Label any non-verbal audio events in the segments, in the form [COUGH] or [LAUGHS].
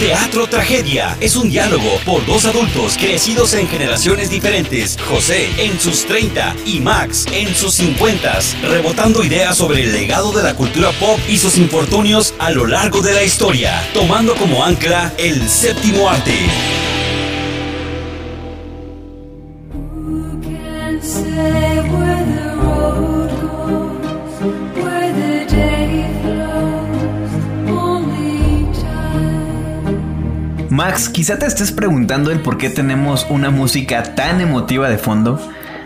Teatro Tragedia es un diálogo por dos adultos crecidos en generaciones diferentes. José en sus 30 y Max en sus 50, rebotando ideas sobre el legado de la cultura pop y sus infortunios a lo largo de la historia, tomando como ancla el séptimo arte. Quizá te estés preguntando el por qué tenemos una música tan emotiva de fondo.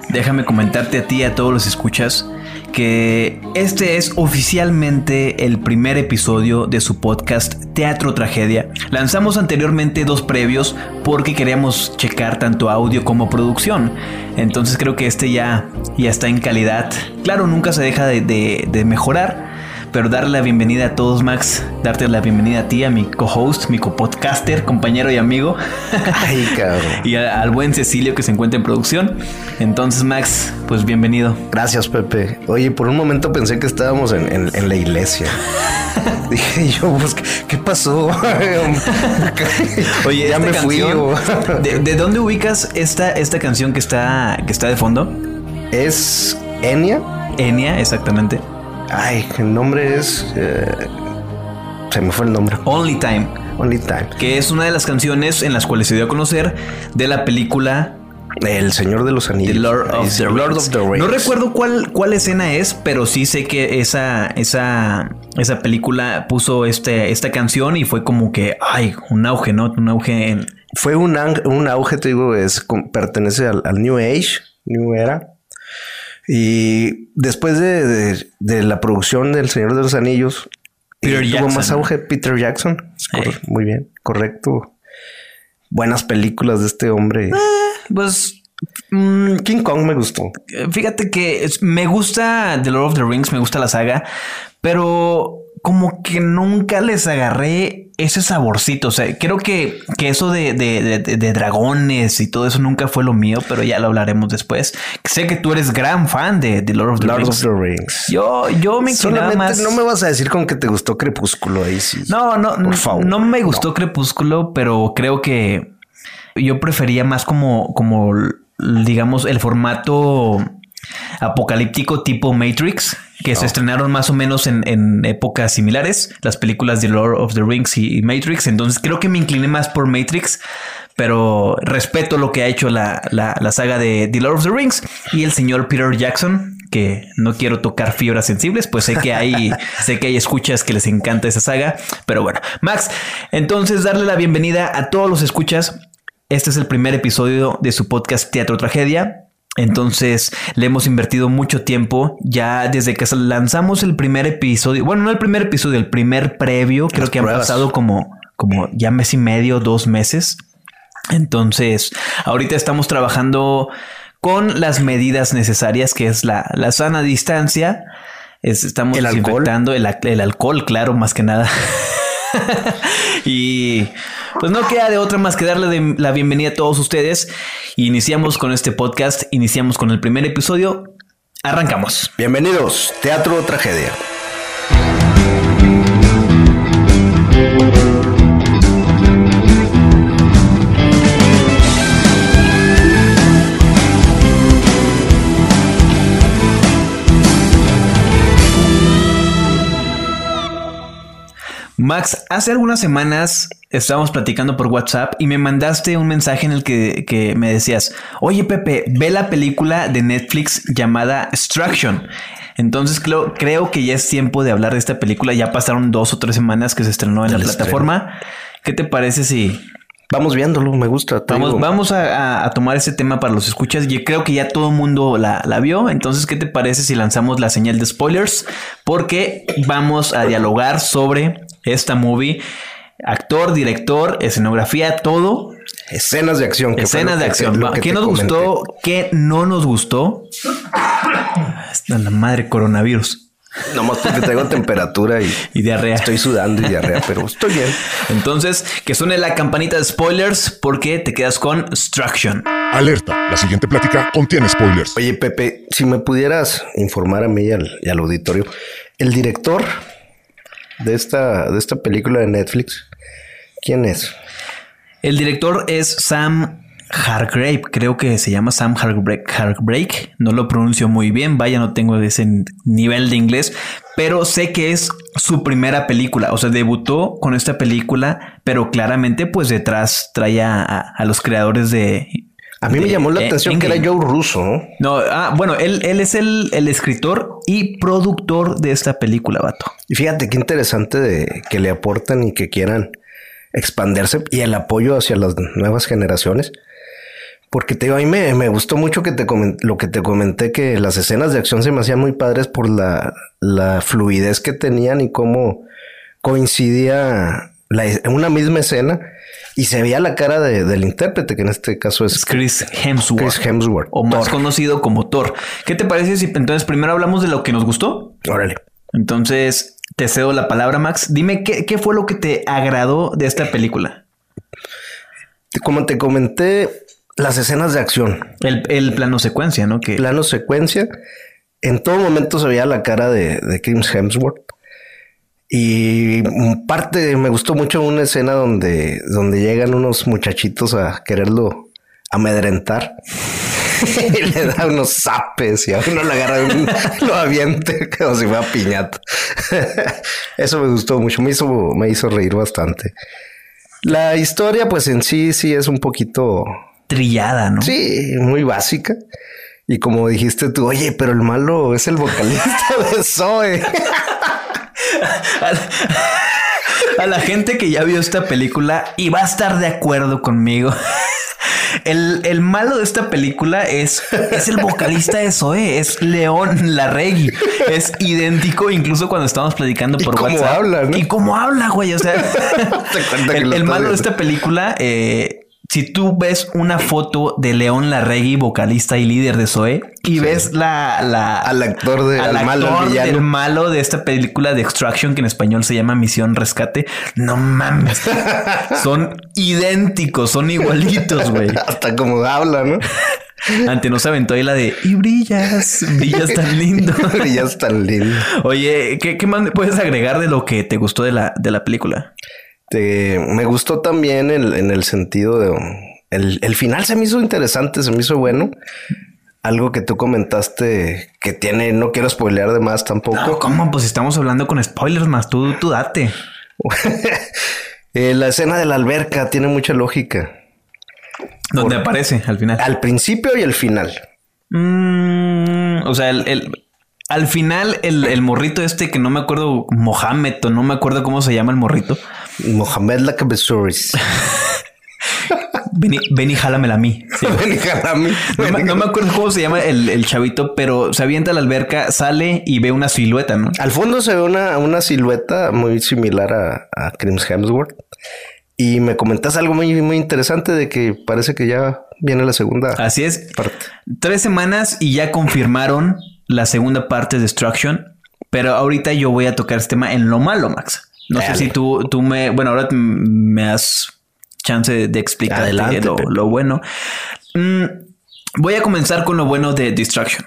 Déjame comentarte a ti y a todos los escuchas que este es oficialmente el primer episodio de su podcast Teatro Tragedia. Lanzamos anteriormente dos previos porque queríamos checar tanto audio como producción. Entonces creo que este ya, ya está en calidad. Claro, nunca se deja de, de- mejorar. Pero darle la bienvenida a todos, Max. Darte la bienvenida a ti, a mi co-host, mi co-podcaster, compañero y amigo. Ay, cabrón. [LAUGHS] y a- al buen Cecilio que se encuentra en producción. Entonces, Max, pues bienvenido. Gracias, Pepe. Oye, por un momento pensé que estábamos en, en- en la iglesia. [LAUGHS] Dije yo, pues, ¿qué, pasó? [LAUGHS] Oye, ya me fui. canción, o- ¿de, de dónde ubicas esta, esta canción que está, que está de fondo? ¿Es Enya? Enya, exactamente. Ay, el nombre es... eh, se me fue el nombre. Only Time, Time. que es una de las canciones en las cuales se dio a conocer de la película El Señor de los Anillos. The Lord Ahí of dice, the, Lord Rings. of the Rings. No recuerdo cuál, cuál escena es, pero sí sé que esa, esa, esa película puso este, esta canción y fue como que, ay, un auge, ¿no? Un auge en... Fue un, un auge, te digo, es, pertenece al, al New Age, New Era. Y después de, de- de la producción del Señor de los Anillos, Peter eh, tuvo Jackson. más auge Peter Jackson. Cor- Ey. Muy bien, correcto. Buenas películas de este hombre. Pues... mm, King Kong me gustó. Fíjate que me gusta The Lord of the Rings, me gusta la saga, pero como que nunca les agarré ese saborcito. O sea, creo que, que eso de, de- de- de- dragones y todo eso nunca fue lo mío, pero ya lo hablaremos después. Sé que tú eres gran fan de Lord of the Lord Rings. of the Rings. Yo, yo me Solamente más. no me vas a decir con que te gustó Crepúsculo ahí sí. No, no, Por favor. no me gustó Crepúsculo, pero creo que yo prefería más como, como digamos, el formato apocalíptico tipo Matrix, que se estrenaron más o menos en, en épocas similares, las películas de Lord of the Rings y, y Matrix. Entonces creo que me incliné más por Matrix, pero respeto lo que ha hecho la, la- la saga de The Lord of the Rings y el señor Peter Jackson. Que no quiero tocar fibras sensibles, pues sé que hay, [LAUGHS] sé que hay escuchas que les encanta esa saga. Pero bueno, Max, entonces darle la bienvenida a todos los escuchas. Este es el primer episodio de su podcast Teatro Tragedia. Entonces le hemos invertido mucho tiempo ya desde que lanzamos el primer episodio. Bueno, no el primer episodio, el primer previo. Creo Las que han pruebas. pasado como, como ya mes y medio, dos meses. Entonces, ahorita estamos trabajando con las medidas necesarias, que es la, la sana distancia. Es- estamos El alcohol. desinfectando el, el alcohol, claro, más que nada. [LAUGHS] y pues no queda de otra más que darle la bienvenida a todos ustedes. Iniciamos con este podcast, iniciamos con el primer episodio. Arrancamos. Bienvenidos, Teatro Tragedia. Max, hace algunas semanas estábamos platicando por WhatsApp y me mandaste un mensaje en el que, que me decías, oye Pepe, ve la película de Netflix llamada Extraction. Entonces creo, creo que ya es tiempo de hablar de esta película. Ya pasaron dos o tres semanas que se estrenó en la plataforma. ¿Qué te parece si Vamos viéndolo, me gusta. vamos, digo. vamos a, a- a tomar ese tema para los escuchas? Yo creo que ya todo el mundo la, la vio. Entonces, ¿qué te parece si lanzamos la señal de spoilers? Porque vamos a dialogar sobre esta movie. Actor, director, escenografía, todo. Escenas de acción. Escenas de que- acción. ¿Qué nos comenté. gustó? ¿Qué no nos gustó? Está la madre coronavirus Nomás porque tengo temperatura y [LAUGHS] y diarrea. estoy sudando y diarrea, pero estoy bien. Entonces, que suene la campanita de spoilers porque te quedas con Struction. Alerta, la siguiente plática contiene spoilers. Oye, Pepe, si me pudieras informar a mí y al, y al auditorio, el director de esta, de esta película de Netflix ¿Quién es? El director es Sam Hargrave, creo que se llama Sam Hargrave. No lo pronuncio muy bien, vaya, no tengo ese nivel de inglés, pero sé que es su primera película. O sea, debutó con esta película, pero claramente, pues detrás traía a, a los creadores de. A mí me llamó la eh, atención que era. Joe Russo, ¿no? No, ah, bueno, él, él es el, el escritor y productor de esta película, vato. Y fíjate qué interesante de que le aportan y que quieran expandirse y el apoyo hacia las nuevas generaciones. Porque te digo, a mí me, me gustó mucho que te comen- lo que te comenté, que las escenas de acción se me hacían muy padres por la, la fluidez que tenían y cómo coincidía la- una misma escena y se veía la cara de- del intérprete, que en este caso es Chris Hemsworth. Chris Hemsworth. O más Thor. conocido como Thor. ¿Qué te parece si entonces primero hablamos de lo que nos gustó? Órale. Entonces te cedo la palabra, Max. Dime qué, qué fue lo que te agradó de esta película. Como te comenté, las escenas de acción. El, el plano secuencia, ¿no? Que plano secuencia. En todo momento se veía la cara de, de Chris Hemsworth. Y parte, me gustó mucho una escena donde, donde llegan unos muchachitos a quererlo amedrentar. [LAUGHS] y le da unos zapes y a uno le agarra un, [LAUGHS] lo aviente como si fuera piñata. [LAUGHS] Eso me gustó mucho, me hizo, me hizo reír bastante. La historia, pues en sí, sí es un poquito trillada, ¿no? Sí, muy básica. Y como dijiste tú, oye, pero el malo es el vocalista de Zoe. A la, a la gente que ya vio esta película y va a estar de acuerdo conmigo. El, el malo de esta película es, es el vocalista de Zoe, es León Larregui. Es idéntico, incluso cuando estamos platicando Y por cómo WhatsApp. habla, ¿no? Y cómo habla, güey. O sea, [LAUGHS] el, malo de esta película, eh, si tú ves una foto de León Larregui, vocalista y líder de Zoe, y ves la, la Al actor de- al malo, actor del malo de esta película de Extraction, que en español se llama Misión Rescate, no mames. [LAUGHS] son idénticos, son igualitos, güey. [LAUGHS] Hasta como habla, ¿no? [LAUGHS] Ante nos aventó ahí la de y brillas, brillas tan lindo. es tan lindo. Oye, ¿qué, qué más puedes agregar de lo que te gustó de la, de la película? Te- me gustó también el- en el sentido de... El, el final se me hizo interesante, se me hizo bueno. Algo que tú comentaste que tiene, no quiero spoilear de más tampoco. No, ¿Cómo? Pues estamos hablando con spoilers más. Tú, tú date. [LAUGHS] Eh, la escena de la alberca tiene mucha lógica. Donde aparece al final. Al principio y al final. Mm, o sea, el, el- al final el, el morrito este que no me acuerdo, Mohamed o no me acuerdo cómo se llama el morrito. Mohamed Lakabesuris. Ven y, ven y jálamela a mí. Sí. Ven y jalame. No, me, no me acuerdo cómo se llama el, el chavito, pero se avienta a la alberca, sale y ve una silueta, ¿no? Al fondo se ve una, una silueta muy similar a, a Chris Hemsworth. Y me comentas algo muy, muy interesante de que parece que ya viene la segunda Así es. parte. Tres semanas y ya confirmaron la segunda parte de Destruction. Pero ahorita yo voy a tocar este tema en lo malo, Max. No sé si tú, tú me. Bueno, ahora me das chance de, explicar Adelante, lo, lo bueno. Mm, voy a comenzar con lo bueno de Destruction.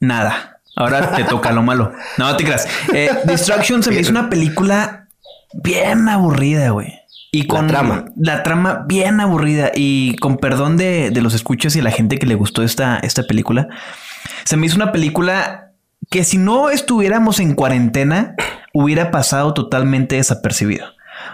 Nada. Ahora te toca lo malo. No te creas. Eh, Destruction se me hizo una película bien aburrida, güey. Y con trama. la trama bien aburrida y con perdón de, de los escuchas y la gente que le gustó esta, esta película, se me hizo una película que si no estuviéramos en cuarentena hubiera pasado totalmente desapercibido.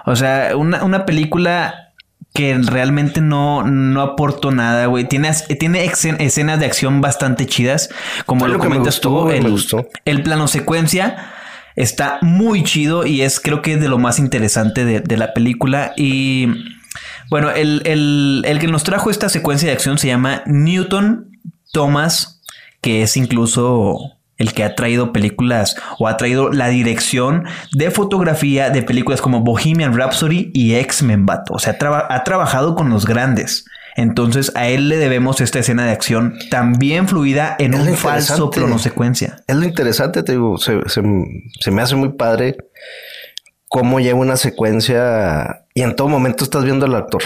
O sea, una, una película que realmente no, no aportó nada, güey. Tiene, tiene escenas de acción bastante chidas, como lo comentas gustó, tú. El, el plano secuencia está muy chido y es creo que de lo más interesante de, de la película. Y bueno, el, el- el que nos trajo esta secuencia de acción se llama Newton Thomas, que es incluso el que ha traído películas o ha traído la dirección de fotografía de películas como Bohemian Rhapsody y X-Men Bato. O sea, traba- ha trabajado con los grandes. Entonces a él le debemos esta escena de acción también fluida en Es un falso plano secuencia. Es lo interesante, te digo, se, se- se me hace muy padre cómo lleva una secuencia y en todo momento estás viendo al actor.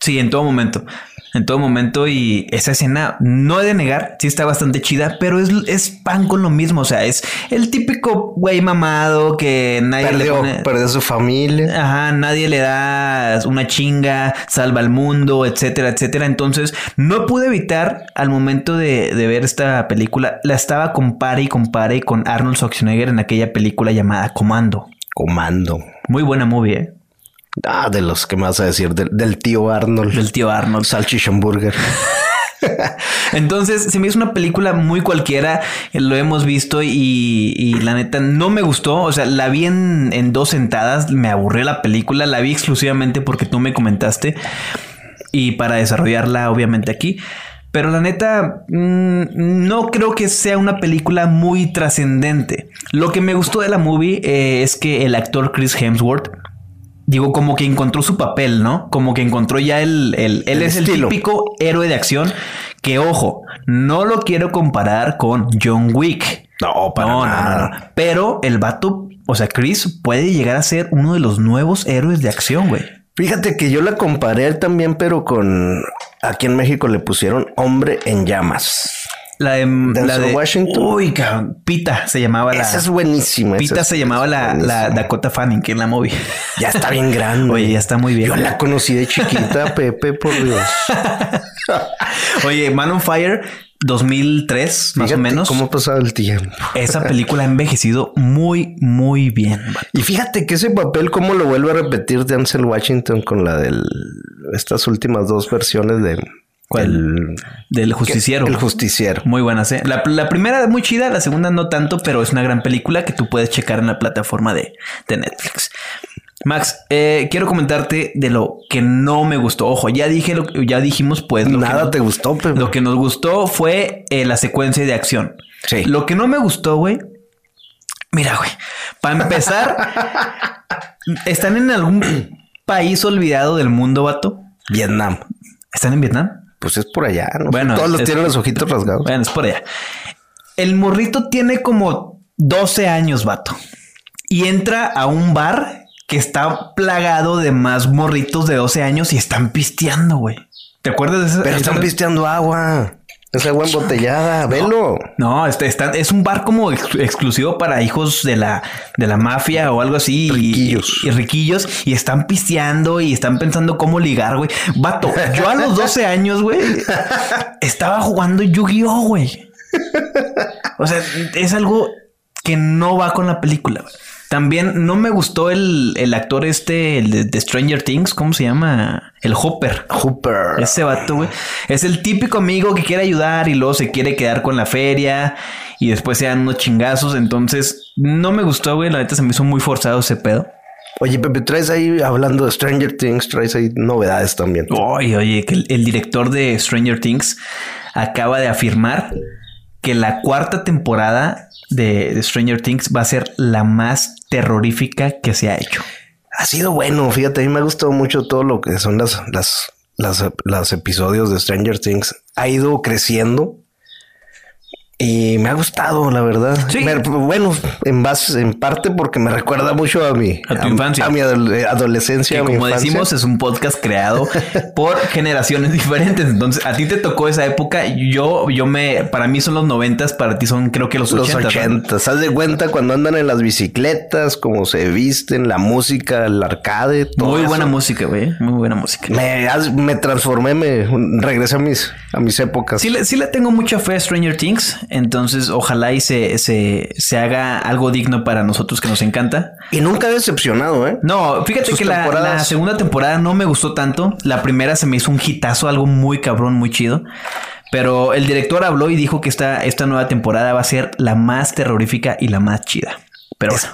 Sí, en todo momento. En todo momento y esa escena no he de negar, sí está bastante chida, pero es, es pan con lo mismo, o sea, es el típico güey mamado que nadie le pone... perdió su familia. Ajá, nadie le da una chinga, salva al mundo, etcétera, etcétera. Entonces, no pude evitar al momento de, de ver esta película, la estaba compare y compare con Arnold Schwarzenegger en aquella película llamada Comando. Comando. Muy buena movie, ¿eh? Ah, de los que me vas a decir, del, del tío Arnold. Del tío Arnold. Salchichon Burger. [LAUGHS] Entonces, se me hizo una película muy cualquiera, eh, lo hemos visto y, y la neta no me gustó, o sea, la vi en, en dos sentadas, me aburrió la película, la vi exclusivamente porque tú me comentaste y para desarrollarla obviamente aquí. Pero la neta, mm, no creo que sea una película muy trascendente. Lo que me gustó de la movie eh, es que el actor Chris Hemsworth, digo, como que encontró su papel, ¿no? Como que encontró ya el... el- él El es estilo. el típico héroe de acción que, ojo, no lo quiero comparar con John Wick. No, para No, no, nada. no, no. Pero el vato, o sea, Chris puede llegar a ser uno de los nuevos héroes de acción, güey. Fíjate que yo la comparé también, pero con aquí en México le pusieron hombre en llamas. La de, la de Washington. Uy, cabrón. Pita se llamaba la. Esa es buenísima. Pita es- se llamaba la, la. Dakota Fanning, que en la movie. Ya está bien grande. [LAUGHS] Oye, ya está muy bien. Yo la conocí de chiquita, [LAUGHS] Pepe, por Dios. [LAUGHS] Oye, Man on Fire 2003, más o menos. ¿Cómo ha pasado el tiempo? Esa película ha envejecido muy, muy bien. Y fíjate que ese papel, cómo lo vuelve a repetir Denzel Washington con la del estas últimas dos versiones de ¿Cuál? el- Del justiciero. El justiciero. Muy buenas, ¿eh? La, la primera muy chida, la segunda no tanto, pero es una gran película que tú puedes checar en la plataforma de, de Netflix. Max, eh, quiero comentarte de lo que no me gustó. Ojo, ya dije lo que- ya dijimos, pues lo que Nada no- te gustó, Pepe. Lo que nos gustó fue eh, la secuencia de acción. Sí. Lo que no me gustó, güey. Mira, güey. Para empezar, [LAUGHS] ¿están en algún país olvidado del mundo, vato? Vietnam. ¿Están en Vietnam? Pues es por allá, ¿no? Bueno, Todos los es- tienen los ojitos rasgados. Bueno, es por allá. El morrito tiene como 12 años, vato. Y entra a un bar que está plagado de más morritos de 12 años y están pisteando, güey. ¿Te acuerdas de eso? Pero están pisteando agua. Es agua embotellada. Velo. No, este, está- es un bar como ex- exclusivo para hijos de la, de la mafia o algo así. y- Riquillos. Y, y riquillos. Y están pisteando y están pensando cómo ligar, güey. Vato, yo a los 12 años, güey, [LAUGHS] estaba jugando Yu-Gi-Oh, güey. O sea, es algo que no va con la película. güey. También no me gustó el, el actor este, el de, de Stranger Things, ¿cómo se llama? El Hopper. Hooper. Ese vato, güey. Es el típico amigo que quiere ayudar y luego se quiere quedar con la feria y después se dan unos chingazos. Entonces, no me gustó, güey. La neta se me hizo muy forzado ese pedo. Oye, Pepe, traes ahí, hablando de Stranger Things, traes ahí novedades también. Oye, oye, que el, el director de Stranger Things acaba de afirmar que la cuarta temporada de, Stranger Things va a ser la más terrorífica que se ha hecho. Ha sido bueno, fíjate, a mí me ha gustado mucho todo lo que son las, las, las, las episodios de Stranger Things. Ha ido creciendo y me ha gustado, la verdad. Sí. Me- bueno, en base, en parte porque me recuerda mucho a mi, A tu infancia. a mi adole- adolescencia, Que a mi como infancia. decimos, es un podcast creado [LAUGHS] por generaciones diferentes. Entonces, a ti te tocó esa época. Yo, yo me, para mí son los noventas, para ti son creo que los los ochentas. ¿no? 80. Haz de cuenta cuando andan en las bicicletas, cómo se visten, la música, el arcade, todo Muy eso. buena música, güey. Muy buena música. Me, me transformé, me regresé a mis, a mis épocas. Sí le, sí le tengo mucha fe a Stranger Things. Entonces, ojalá y se, se, se haga algo digno para nosotros que nos encanta. Y nunca he decepcionado, ¿eh? No, fíjate Sus que la segunda temporada no me gustó tanto. La primera se me hizo un hitazo, algo muy cabrón, muy chido. Pero el director habló y dijo que esta, esta nueva temporada va a ser la más terrorífica y la más chida. Pero bueno,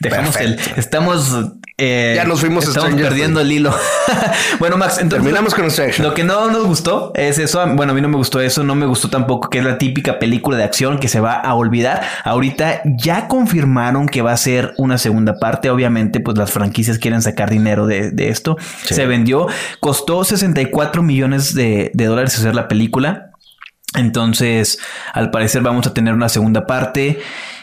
dejamos el. Estamos. eh, Ya nos fuimos Estamos perdiendo el hilo. [LAUGHS] bueno, Max, entonces. Terminamos con Extraction. Lo que no nos gustó es eso. Bueno, a mí no me gustó eso. No me gustó tampoco que es la típica película de acción que se va a olvidar. Ahorita ya confirmaron que va a ser una segunda parte. Obviamente, pues las franquicias quieren sacar dinero de, de esto. Se vendió. Costó 64 millones de, de dólares hacer la película. Entonces, al parecer vamos a tener una segunda parte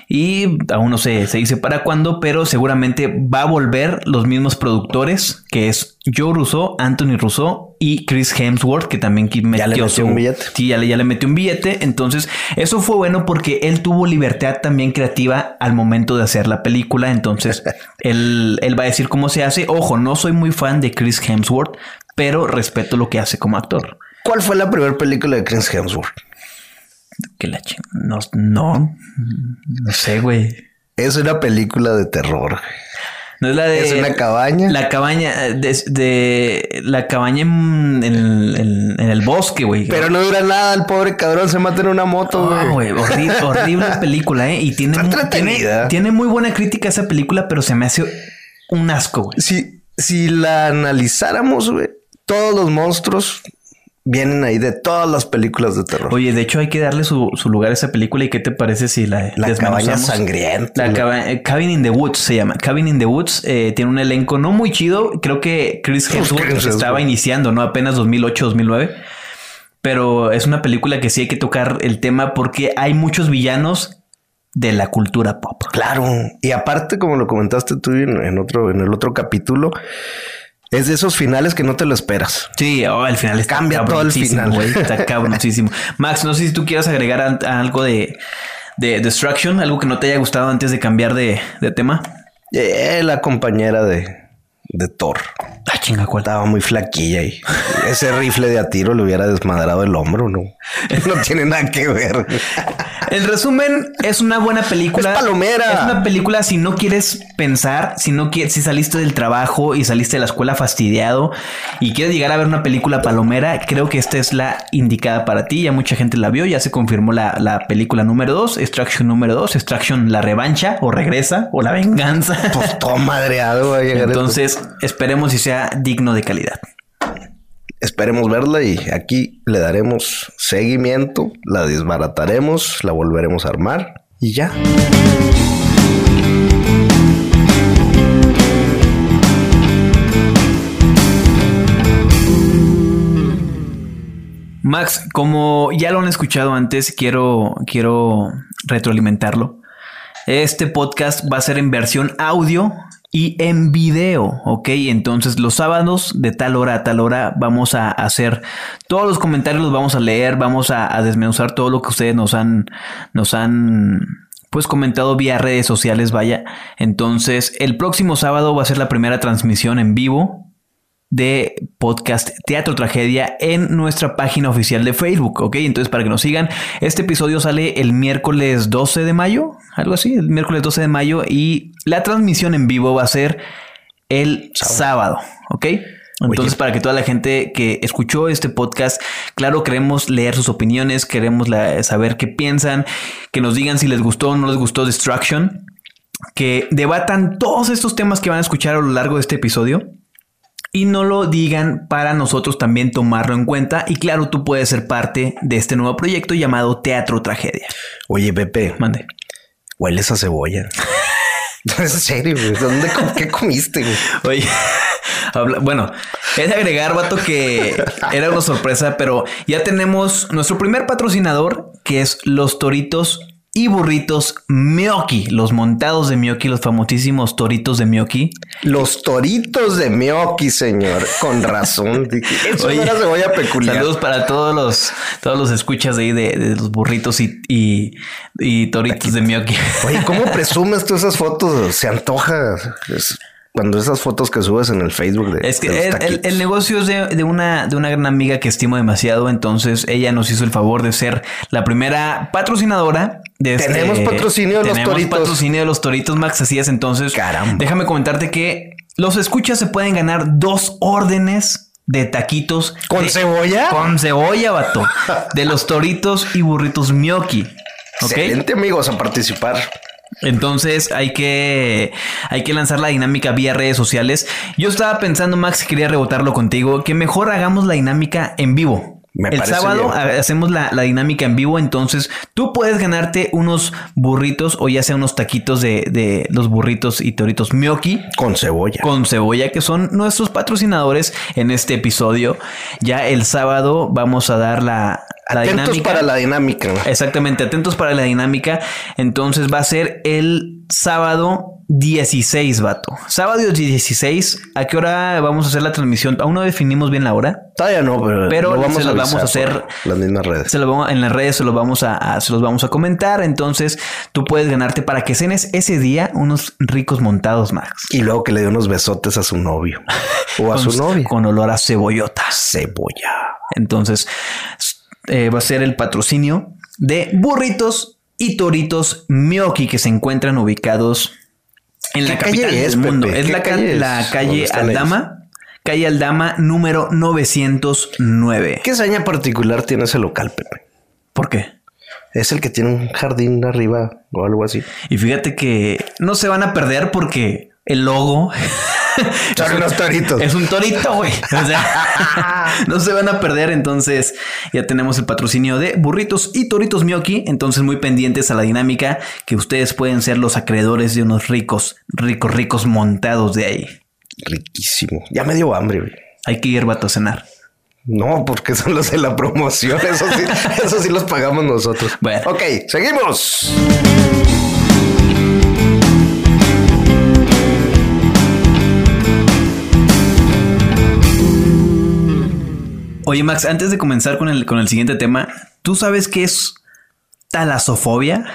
y aún no sé, se dice para cuándo, pero seguramente va a volver los mismos productores, que es Joe Russo, Anthony Russo y Chris Hemsworth, que también metió, Ya le metió un billete. Sí, ya le, ya le metió un billete. Entonces, eso fue bueno porque él tuvo libertad también creativa al momento de hacer la película. Entonces, [LAUGHS] él, él va a decir cómo se hace. Ojo, no soy muy fan de Chris Hemsworth, pero respeto lo que hace como actor. ¿Cuál fue la primera película de Chris Hemsworth? Que la ching... No, no, no sé, güey. Es una película de terror. No es la de... Es una cabaña. La cabaña eh, de, de- la cabaña en, en el, en- en el bosque, güey. Pero no dura nada, el pobre cabrón se mata en una moto, güey. horrible, [LAUGHS] horrible película, ¿eh? Y tiene, Está mu- tiene, entretenida. tiene muy buena crítica esa película, pero se me hace un asco, güey. si, si la analizáramos, güey, todos los monstruos vienen ahí de todas las películas de terror. Oye, de hecho hay que darle su, su lugar a esa película. ¿Y qué te parece si la la cabaña sangrienta. La caba- eh, Cabin in the Woods se llama. Cabin in the Woods eh, tiene un elenco no muy chido. Creo que Chris Hemsworth Chris Hemsworth. estaba iniciando, ¿no? Apenas 2008, 2009. Pero es una película que sí hay que tocar el tema porque hay muchos villanos de la cultura pop. Claro. Y aparte, como lo comentaste tú en otro, en el otro capítulo, es de esos finales que no te lo esperas. Sí, oh, el final está Cambia todo el final. güey, Está [LAUGHS] cabroncísimo. Max, no sé si tú quieras agregar a- a algo de, de Destruction, algo que no te haya gustado antes de cambiar de, de tema. Eh, la compañera de, de Thor. Ah, chinga, ¿cuál? Estaba muy flaquilla y ese rifle de a tiro le hubiera desmadrado el hombro, ¿no? [LAUGHS] No tiene nada que ver. En resumen, es una buena película. Es palomera. Es una película si no quieres pensar, si no quieres, si saliste del trabajo y saliste de la escuela fastidiado y quieres llegar a ver una película palomera, creo que esta es la indicada para ti. Ya mucha gente la vio, ya se confirmó la, la película número 2, Extraction número 2, Extraction la revancha o regresa o la venganza. Pues todo madreado a llegar. Entonces, esperemos si sea digno de calidad. Esperemos verla y aquí le daremos seguimiento, la desbarataremos, la volveremos a armar y ya. Max, como ya lo han escuchado antes, quiero, quiero retroalimentarlo. Este podcast va a ser en versión audio y en video, ¿ok? Entonces los sábados de tal hora a tal hora vamos a hacer todos los comentarios, los vamos a leer, vamos a, a desmenuzar todo lo que ustedes nos han, nos han pues comentado vía redes sociales, vaya. Entonces el próximo sábado va a ser la primera transmisión en vivo de podcast Teatro Tragedia en nuestra página oficial de Facebook, ¿ok? Entonces para que nos sigan, este episodio sale el miércoles 12 de mayo, algo así, el miércoles 12 de mayo y la transmisión en vivo va a ser el sábado, ¿ok? Entonces, para que toda la gente que escuchó este podcast, claro, queremos leer sus opiniones, queremos la- saber qué piensan, que nos digan si les gustó o no les gustó Destruction, que debatan todos estos temas que van a escuchar a lo largo de este episodio y no lo digan para nosotros también tomarlo en cuenta. Y claro, tú puedes ser parte de este nuevo proyecto llamado Teatro Tragedia. Oye, Pepe, Mande. hueles a cebolla. [LAUGHS] No, en serio, güey. ¿Dónde qué comiste? güey? Oye, [LAUGHS] habla- bueno, de agregar, vato, que era una sorpresa, pero ya tenemos nuestro primer patrocinador, que es los Toritos y Burritos Mioki, los montados de Mioki, los famosísimos Toritos de Mioki. Los toritos de Mioki, señor. Con razón. [LAUGHS] Eso Oye, no era cebolla peculiar. Saludos para todos los, todos los escuchas de ahí de, de los burritos y, y, y toritos de Mioki. Oye, ¿cómo [LAUGHS] presumes tú esas fotos? Se antoja. Es- cuando esas fotos que subes en el Facebook de, Es que de el, el- taquitos. el negocio es de, de una, de una gran amiga que estimo demasiado, entonces ella nos hizo el favor de ser la primera patrocinadora de este- Tenemos patrocinio de los tenemos Toritos. patrocinio de los Toritos Max, así es. Entonces, Caramba. déjame comentarte que los escuchas se pueden ganar dos órdenes de taquitos ¿Con de- cebolla? Con cebolla, vato. de los Toritos y burritos Mioki. ¿Ok? Excelente, amigos, a participar. Entonces hay que, hay que lanzar la dinámica vía redes sociales. Yo estaba pensando, Max, quería rebotarlo contigo, que mejor hagamos la dinámica en vivo. Me el sábado bien. hacemos la, la dinámica en vivo, entonces tú puedes ganarte unos burritos o ya sea unos taquitos de, de los burritos y toritos Mioki Con cebolla. con cebolla, que son nuestros patrocinadores en este episodio. Ya el sábado vamos a dar la, la Atentos dinámica. para la dinámica. Exactamente, atentos para la dinámica. Entonces va a ser el sábado 16, vato. Sábado 16, ¿a qué hora vamos a hacer la transmisión? Aún no definimos bien la hora. Todavía no, pero, Pero lo se lo vamos a hacer- las mismas redes. Se lo vamos, en las redes se los vamos a, a- se los vamos a comentar. Entonces tú puedes ganarte para que cenes ese día unos ricos montados, Max. Y luego que le dé unos besotes a su novio [LAUGHS] o a Con- su novia. Con olor a cebollotas. Cebolla. Entonces eh, va a ser el patrocinio de burritos y toritos Miyoki que se encuentran ubicados en la ¿Qué calle capital es, del mundo. Pepe? Es ¿Qué la, ca- calle es? la ¿Dónde calle Aldama. Calle Aldama número 909. ¿Qué hazaña particular tiene ese local, Pepe? ¿Por qué? Es el que tiene un jardín arriba o algo así. Y fíjate que no se van a perder porque el logo Son unos toritos. es un torito, güey. O sea, [LAUGHS] no se van a perder. Entonces, ya tenemos el patrocinio de burritos y toritos Miyoki. Entonces, muy pendientes a la dinámica que ustedes pueden ser los acreedores de unos ricos, ricos, ricos montados de ahí. Riquísimo. Ya me dio hambre, güey. Hay que ir vato a cenar. No, porque son los de la promoción. Eso sí, [LAUGHS] eso sí los pagamos nosotros. Bueno. Ok, seguimos. Oye, Max, antes de comenzar con el, con el siguiente tema, ¿tú sabes qué es talasofobia?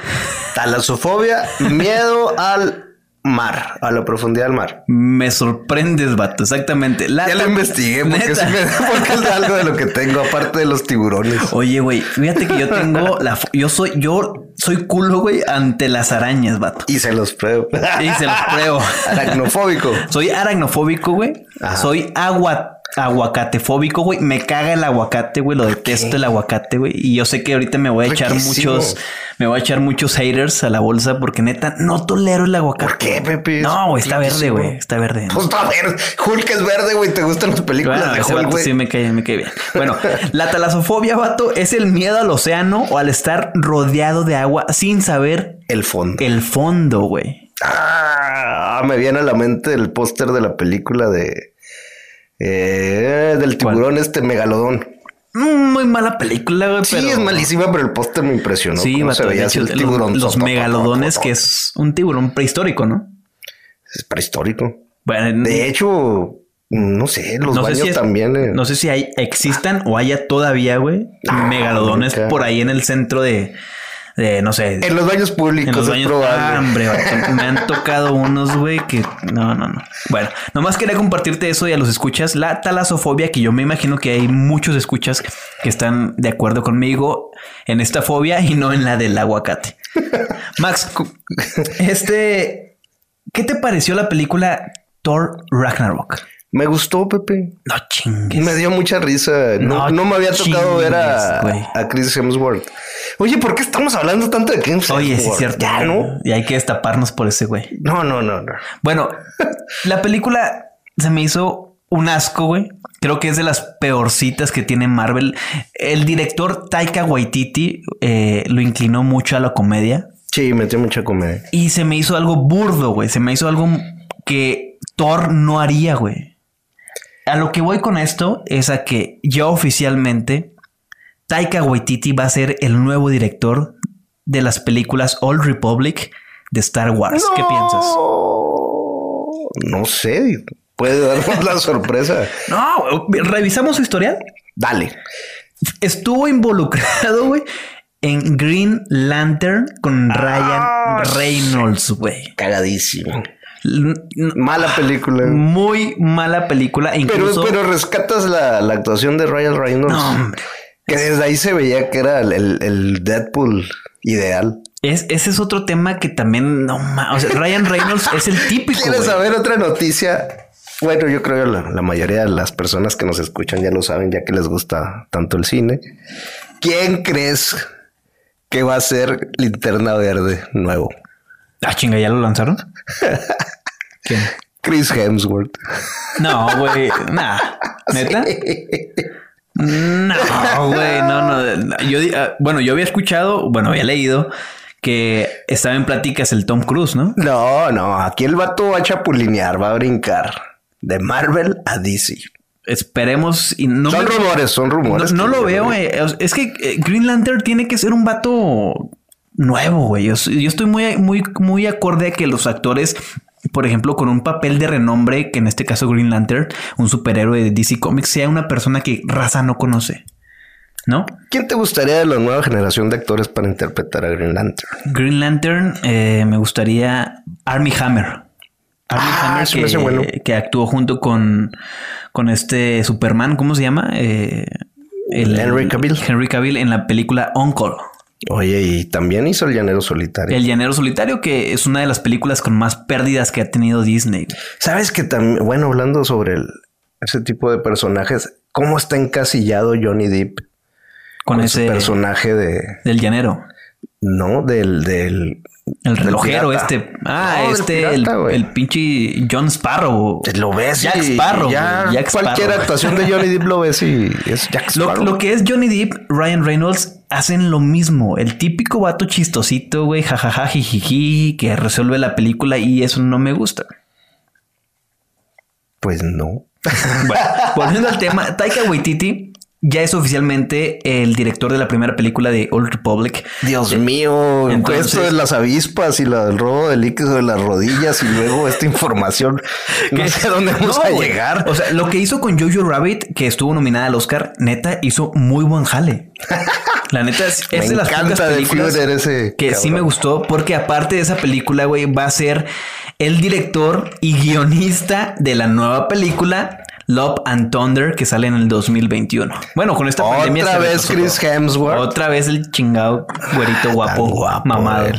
Talasofobia, miedo al mar, a la profundidad del mar. Me sorprendes, vato. Exactamente. La Ya lo investigué porque, sí me- porque es algo de lo que tengo, aparte de los tiburones. Oye, güey, fíjate que yo tengo la... Yo soy... Yo soy culo, güey, ante las arañas, vato. Y se los pruebo. Y se los pruebo. Aracnofóbico. Soy aracnofóbico, güey. Soy agua... Aguacatefóbico, güey. Me caga el aguacate, güey. Lo detesto el aguacate, güey. Y yo sé que ahorita me voy a echar Riquísimo. muchos... Me voy a echar muchos haters a la bolsa porque neta no tolero el aguacate. ¿Por qué, Pepe? No, güey, está verde, güey. Está verde. Pues está verde. Hulk es verde, güey. ¿Te gustan las películas Bueno, de ese Hulk, vato güey? sí me cae, me cae bien. Bueno, la talasofobia, vato, es el miedo al océano o al estar rodeado de agua sin saber El fondo. el fondo, güey. Ah, me viene a la mente el póster de la película de... eh, del tiburón este megalodón. Muy mala película, güey. Sí, pero- es malísima, pero el póster me impresionó. Sí, vato, se veía hecho, el los- tiburón. Los, megalodones, que es un tiburón prehistórico, ¿no? Es prehistórico. Bueno, De hecho, no sé, los no sé baños si es- también. eh, No sé si hay, existan o haya todavía, güey, No, megalodones nunca. por ahí en el centro de, de no sé, En los baños públicos En los es baños. probable. Ah, hombre, [LAUGHS] me han tocado unos, güey, que no, no, no. Bueno, nomás quería compartirte eso y a los escuchas la talasofobia, que yo me imagino que hay muchos escuchas que están de acuerdo conmigo en esta fobia y no en la del aguacate. [LAUGHS] Max, este, ¿qué te pareció la película Thor Ragnarok? Me gustó, Pepe. No chingues. Me dio mucha risa. No, No no me había tocado ver a, Chris Hemsworth. Oye, ¿por qué estamos hablando tanto de Chris Oye, sí Hemsworth? es cierto. Ya, ¿no? Y hay que destaparnos por ese güey. No, no, no, no. Bueno, [LAUGHS] la película se me hizo un asco, güey. Creo que es de las peorcitas que tiene Marvel. El director Taika Waititi eh, lo inclinó mucho a la comedia Sí, metió mucha comedia. y se me hizo algo burdo, güey. Se me hizo algo que Thor no haría, güey. A lo que voy con esto es a que ya oficialmente Taika Waititi va a ser el nuevo director de las películas Old Republic de Star Wars. ¿Qué piensas? No sé. Puede darnos la [LAUGHS] sorpresa. No, revisamos su historial. Dale. Estuvo involucrado, güey, en Green Lantern con Ryan Reynolds, güey. Cagadísimo. Mala película. Muy mala película. Pero, Incluso. pero rescatas la, la actuación de Ryan Reynolds. No, hombre. Que desde ahí se veía que era el, el- el Deadpool ideal. Es, ese es otro tema que también no O sea, Ryan Reynolds es el típico. [LAUGHS] ¿Quieres güey. saber otra noticia? Bueno, yo creo que la, la mayoría de las personas que nos escuchan ya lo saben, ya que les gusta tanto el cine. ¿Quién crees que va a ser Linterna Verde nuevo? Ah, chinga, ¿ya lo lanzaron? [LAUGHS] ¿Quién? Chris Hemsworth. No, güey. Nah. [LAUGHS] ¿Neta? No, güey, no, no. Yo, ah, bueno, yo había escuchado, bueno, había leído que estaba en pláticas el Tom Cruise, ¿no? No, no, aquí el vato va a chapulinear, va a brincar de Marvel a DC. esperemos y no son me- rumores, son rumores. no lo veo. eh. Es que eh, Green Lantern tiene que ser un vato nuevo, güey. Yo, yo estoy muy, muy, muy acorde a que los actores, por ejemplo, con un papel de renombre, que en este caso Green Lantern, un superhéroe de DC Comics, sea una persona que raza no conoce. ¿No? ¿Quién te gustaría de la nueva generación de actores para interpretar a Green Lantern? Green Lantern, eh, me gustaría Army Hammer. Army Ah, Hammer bueno. que actuó junto con, con este Superman, ¿cómo se llama? Eh, Henry Cavill. Henry Cavill en la película Uncle. Oye, y también hizo El Llanero Solitario. El Llanero Solitario, que es una de las películas con más pérdidas que ha tenido Disney. ¿Sabes que también, bueno, hablando sobre el- ese tipo de personajes, cómo está encasillado Johnny Depp Con, con ese personaje de, del Llanero. no, del, del, El relojero este. Ah, No, este, pirata, el, el pinche John Sparrow. Lo ves Jack y Sparrow, ya Jack cualquier Sparrow. actuación de Johnny Depp lo ves y es Jack Lo, Sparrow. lo que es Johnny Depp, Ryan Reynolds hacen lo mismo. El típico vato chistosito, güey, jajaja, jijiji, que resuelve la película y eso no me gusta. Pues no. Bueno, volviendo al tema, Taika Waititi ya es oficialmente el director de la primera película de Old Republic. Dios mío, Entonces- esto de las avispas y la del robo de líquido de las rodillas y luego esta información. [LAUGHS] No ¿Qué? sé a dónde vamos No, a llegar. O sea, lo que hizo con Jojo Rabbit, que estuvo nominada al Oscar, neta, hizo muy buen jale. La neta es, es Me de las pocas de películas ese que sí me gustó, porque aparte de esa película, güey, va a ser el director y guionista de la nueva película Love and Thunder que sale en el 2021. Bueno, con esta pandemia Otra vez Chris. Hemsworth. Otra vez el chingado güerito guapo, guapo, mamado.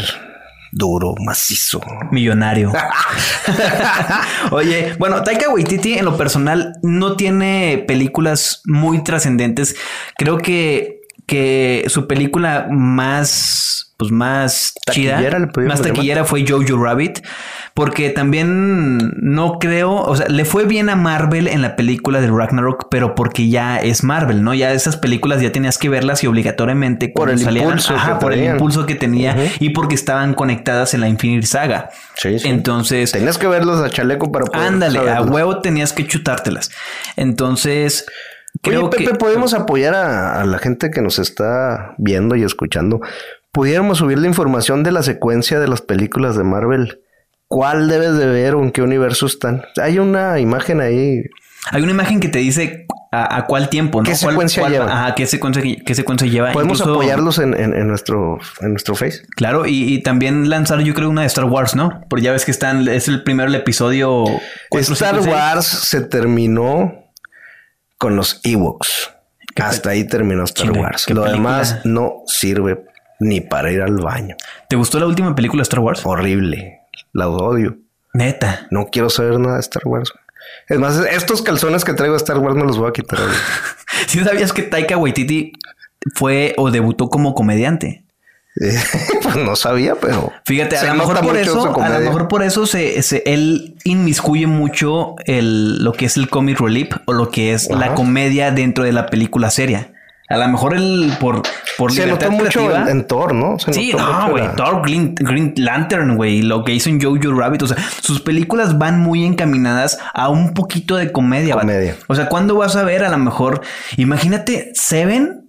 Duro, macizo. Millonario. [LAUGHS] Oye, bueno, Taika Waititi en lo personal no tiene películas muy trascendentes. Creo que, que su película más, pues más Taquillera, chida, le más llamar. taquillera fue Jojo Rabbit. Porque también no creo, o sea, le fue bien a Marvel en la película de Ragnarok, pero porque ya es Marvel, ¿no? Ya esas películas ya tenías que verlas y obligatoriamente Por el salieran, impulso ajá, por el impulso que tenía y porque estaban conectadas en la Infinity Saga. Sí, sí. Entonces, Tenías que verlos a chaleco para poder ándale, a huevo tenías que chutártelas. Entonces, creo Oye, Pepe, que podemos apoyar a, a la gente que nos está viendo y escuchando. Pudiéramos subir la información de la secuencia de las películas de Marvel. ¿Cuál debes de ver o en qué universo están? Hay una imagen ahí. hay una imagen que te dice a, a cuál tiempo, ¿no? ¿Qué ¿Cuál- secuencia cuál- lleva? Ajá, qué secuencia, qué secuencia lleva. Podemos Incluso- apoyarlos en, en- en nuestro, en nuestro Face. Claro, y, y también lanzar, yo creo, una de Star Wars, ¿no? Porque ya ves que están, es el primero el episodio. Star. Wars se terminó con los Ewoks. Hasta ahí terminó Star Wars. Lo película. demás no sirve ni para ir al baño. ¿Te gustó la última película de Star Wars? Horrible. La odio. Neta. No quiero saber nada de Star Wars. Es más, estos calzones que traigo de Star Wars me los voy a quitar. [LAUGHS] ¿Sí sabías que Taika Waititi fue o debutó como comediante? [LAUGHS] Pues no sabía, pero. Fíjate, a lo mejor por eso, a lo mejor por eso se, se- él inmiscuye mucho el, lo que es el comic relief o lo que es la comedia dentro de la película seria. A lo mejor él por, por Se libertad notó mucho en, en Thor, ¿no? Se Sí, no, güey. la- Thor Green, Green Lantern, güey. Lo que hizo en Jojo Rabbit. O sea, sus películas van muy encaminadas a un poquito de comedia. Comedia. O sea, ¿cuándo vas a ver a lo mejor? Imagínate Seven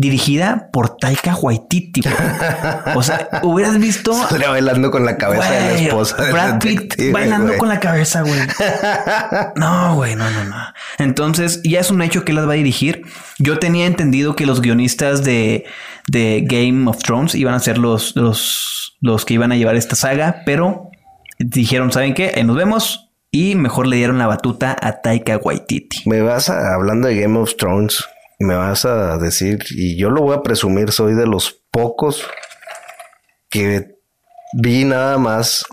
dirigida por Taika Waititi. güey. O sea, hubieras visto... [LAUGHS] Saldría bailando con la cabeza de la esposa. del Brad Pitt bailando güey. con la cabeza, güey. [LAUGHS] No, güey, no, no, no. Entonces, ya es un hecho que las va a dirigir. Yo tenía entendido que los guionistas de, de Game of Thrones iban a ser los, los, los que iban a llevar esta saga, pero dijeron, ¿saben qué? Ahí nos vemos. Y mejor le dieron la batuta a Taika Waititi. Me vas a, hablando de Game of Thrones, me vas a decir, y yo lo voy a presumir, soy de los pocos que vi nada más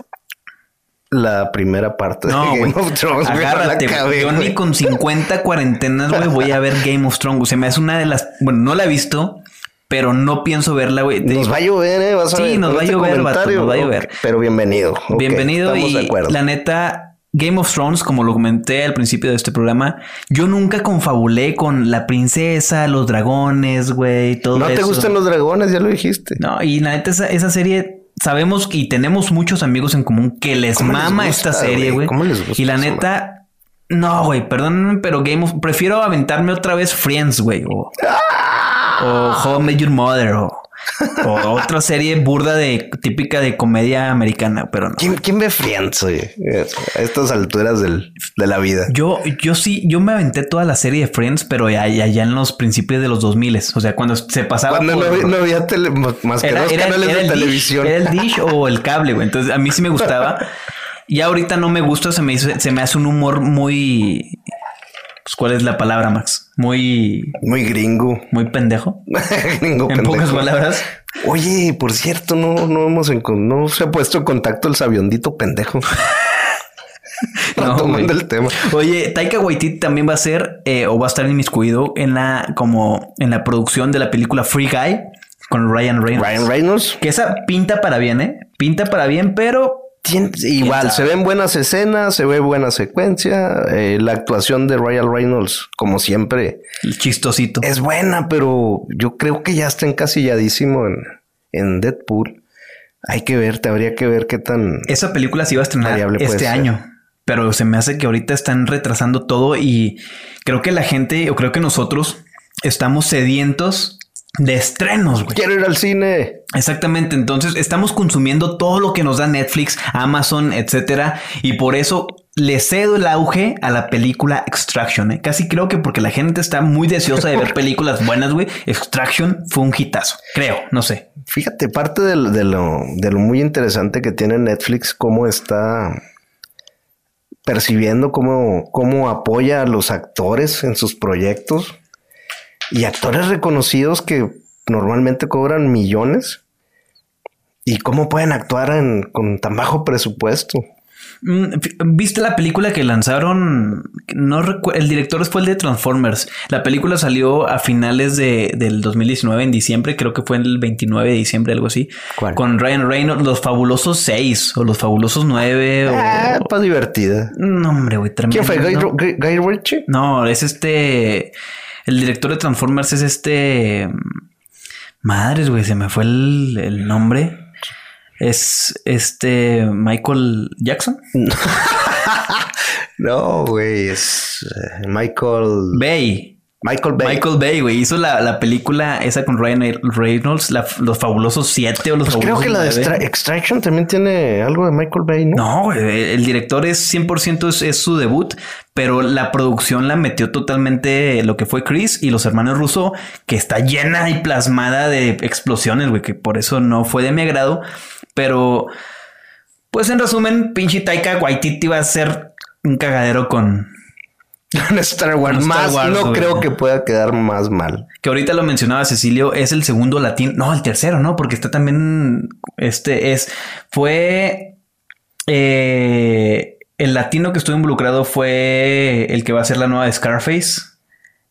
la primera parte No, de. Game of Thrones. Agárrate, acabé, Yo ni con 50 cuarentenas, güey, voy a ver Game of Thrones. O sea, me hace una de las. Bueno, no la he visto, pero no pienso verla, güey. Nos digo, va a llover, ¿eh? Vas a Sí, ver nos va a este llover, vato, comentario. nos va a llover. Pero bienvenido. Bienvenido y de la neta. Game of Thrones, como lo comenté al principio de este programa, yo nunca confabulé con la princesa, los dragones, güey, todo No te eso. gustan los dragones, ya lo dijiste. No, y la neta, esa, esa serie, sabemos y tenemos muchos amigos en común que les ¿Cómo les mama gusta, esta serie, güey? ¿Cómo les gusta Y la neta, No, güey, perdónenme, pero Game of... Prefiero aventarme otra vez Friends, güey. O, o How I Met Your Mother. O, o otra serie burda de... Típica de comedia americana, pero no. ¿Quién, quién ve Friends, oye? A estas alturas del- de la vida. Yo, yo sí, yo me aventé toda la serie de Friends, pero ya en los principios de los 2000 O sea, cuando se pasaba Cuando no, por- vi- no había tele, más que era, dos era- canales era de dish, televisión. era el dish o el cable, güey. Entonces, a mí sí me gustaba. Y ahorita no me gusta, se me, hizo- se me hace un humor muy... Pues, ¿Cuál es la palabra, Max? Muy... Muy gringo. Muy pendejo. [LAUGHS] gringo En pendejo. pocas palabras. Oye, por cierto, no, no hemos no se ha puesto en contacto el sabiondito pendejo. [LAUGHS] [LAUGHS] No, Retomando el tema. Oye, Taika Waititi también va a ser eh, o va a estar inmiscuido en la como en la producción de la película Free Guy con Ryan Reynolds. Ryan Reynolds. Que esa pinta para bien, ¿eh? Pinta para bien, pero Tien- igual, se ven buenas escenas, se ve buena secuencia. eh, la actuación de Ryan Reynolds, como siempre, el chistosito. es buena, pero yo creo que ya está encasilladísimo en, en Deadpool. Hay que ver, te habría que ver qué tan. Esa película se iba a estrenar este ser. año, pero se me hace que ahorita están retrasando todo y creo que la gente, o creo que nosotros estamos sedientos de estrenos, güey. Quiero ir al cine. Exactamente, entonces estamos consumiendo todo lo que nos da Netflix, Amazon, etcétera, y por eso le cedo el auge a la película Extraction. ¿eh? Casi creo que porque la gente está muy deseosa de ver [LAUGHS] películas buenas, güey. Extraction fue un hitazo, creo, no sé. Fíjate, parte de, lo, de lo muy interesante que tiene Netflix, cómo está percibiendo, cómo, cómo apoya a los actores en sus proyectos y actores reconocidos que normalmente cobran millones y cómo pueden actuar en- con tan bajo presupuesto. Mm, ¿Viste la película que lanzaron? No el director fue el de Transformers. La película salió a finales de, del 2019, en diciembre, creo que fue el 29 de diciembre, algo así. ¿Cuál? Con Ryan Reynolds, Los Fabulosos 6 o Los Fabulosos 9. Ah, o... pues divertida. No, hombre, güey, tremendo. ¿Quién fue? Guy, ¿no? Guy Ritchie? No, es este. El director de Transformers es este. Madres, güey, se me fue el, el nombre. Es este Michael Jackson. [LAUGHS] No, güey, es eh, Michael. Bay. Michael Bay. Michael Bay, güey, hizo la, la película esa con Ryan Reynolds, la- Los Fabulosos 7 o Los Pues creo Fabulosos que la de 9. Extra- Extraction también tiene algo de Michael Bay, ¿no? No, güey, el director es 100% es, es su debut, pero la producción la metió totalmente lo que fue Chris y los hermanos Russo, que está llena y plasmada de explosiones, güey, que por eso no fue de mi agrado. Pero, pues en resumen, pinche Taika Waititi va a ser un cagadero con... Star Wars. Star más Wars, no güey. creo que pueda quedar más mal. Que ahorita lo mencionaba Cecilio, es el segundo latino, no, el tercero, ¿no? Porque está también, este es, fue, eh, el latino que estuvo involucrado fue el que va a ser la nueva de Scarface,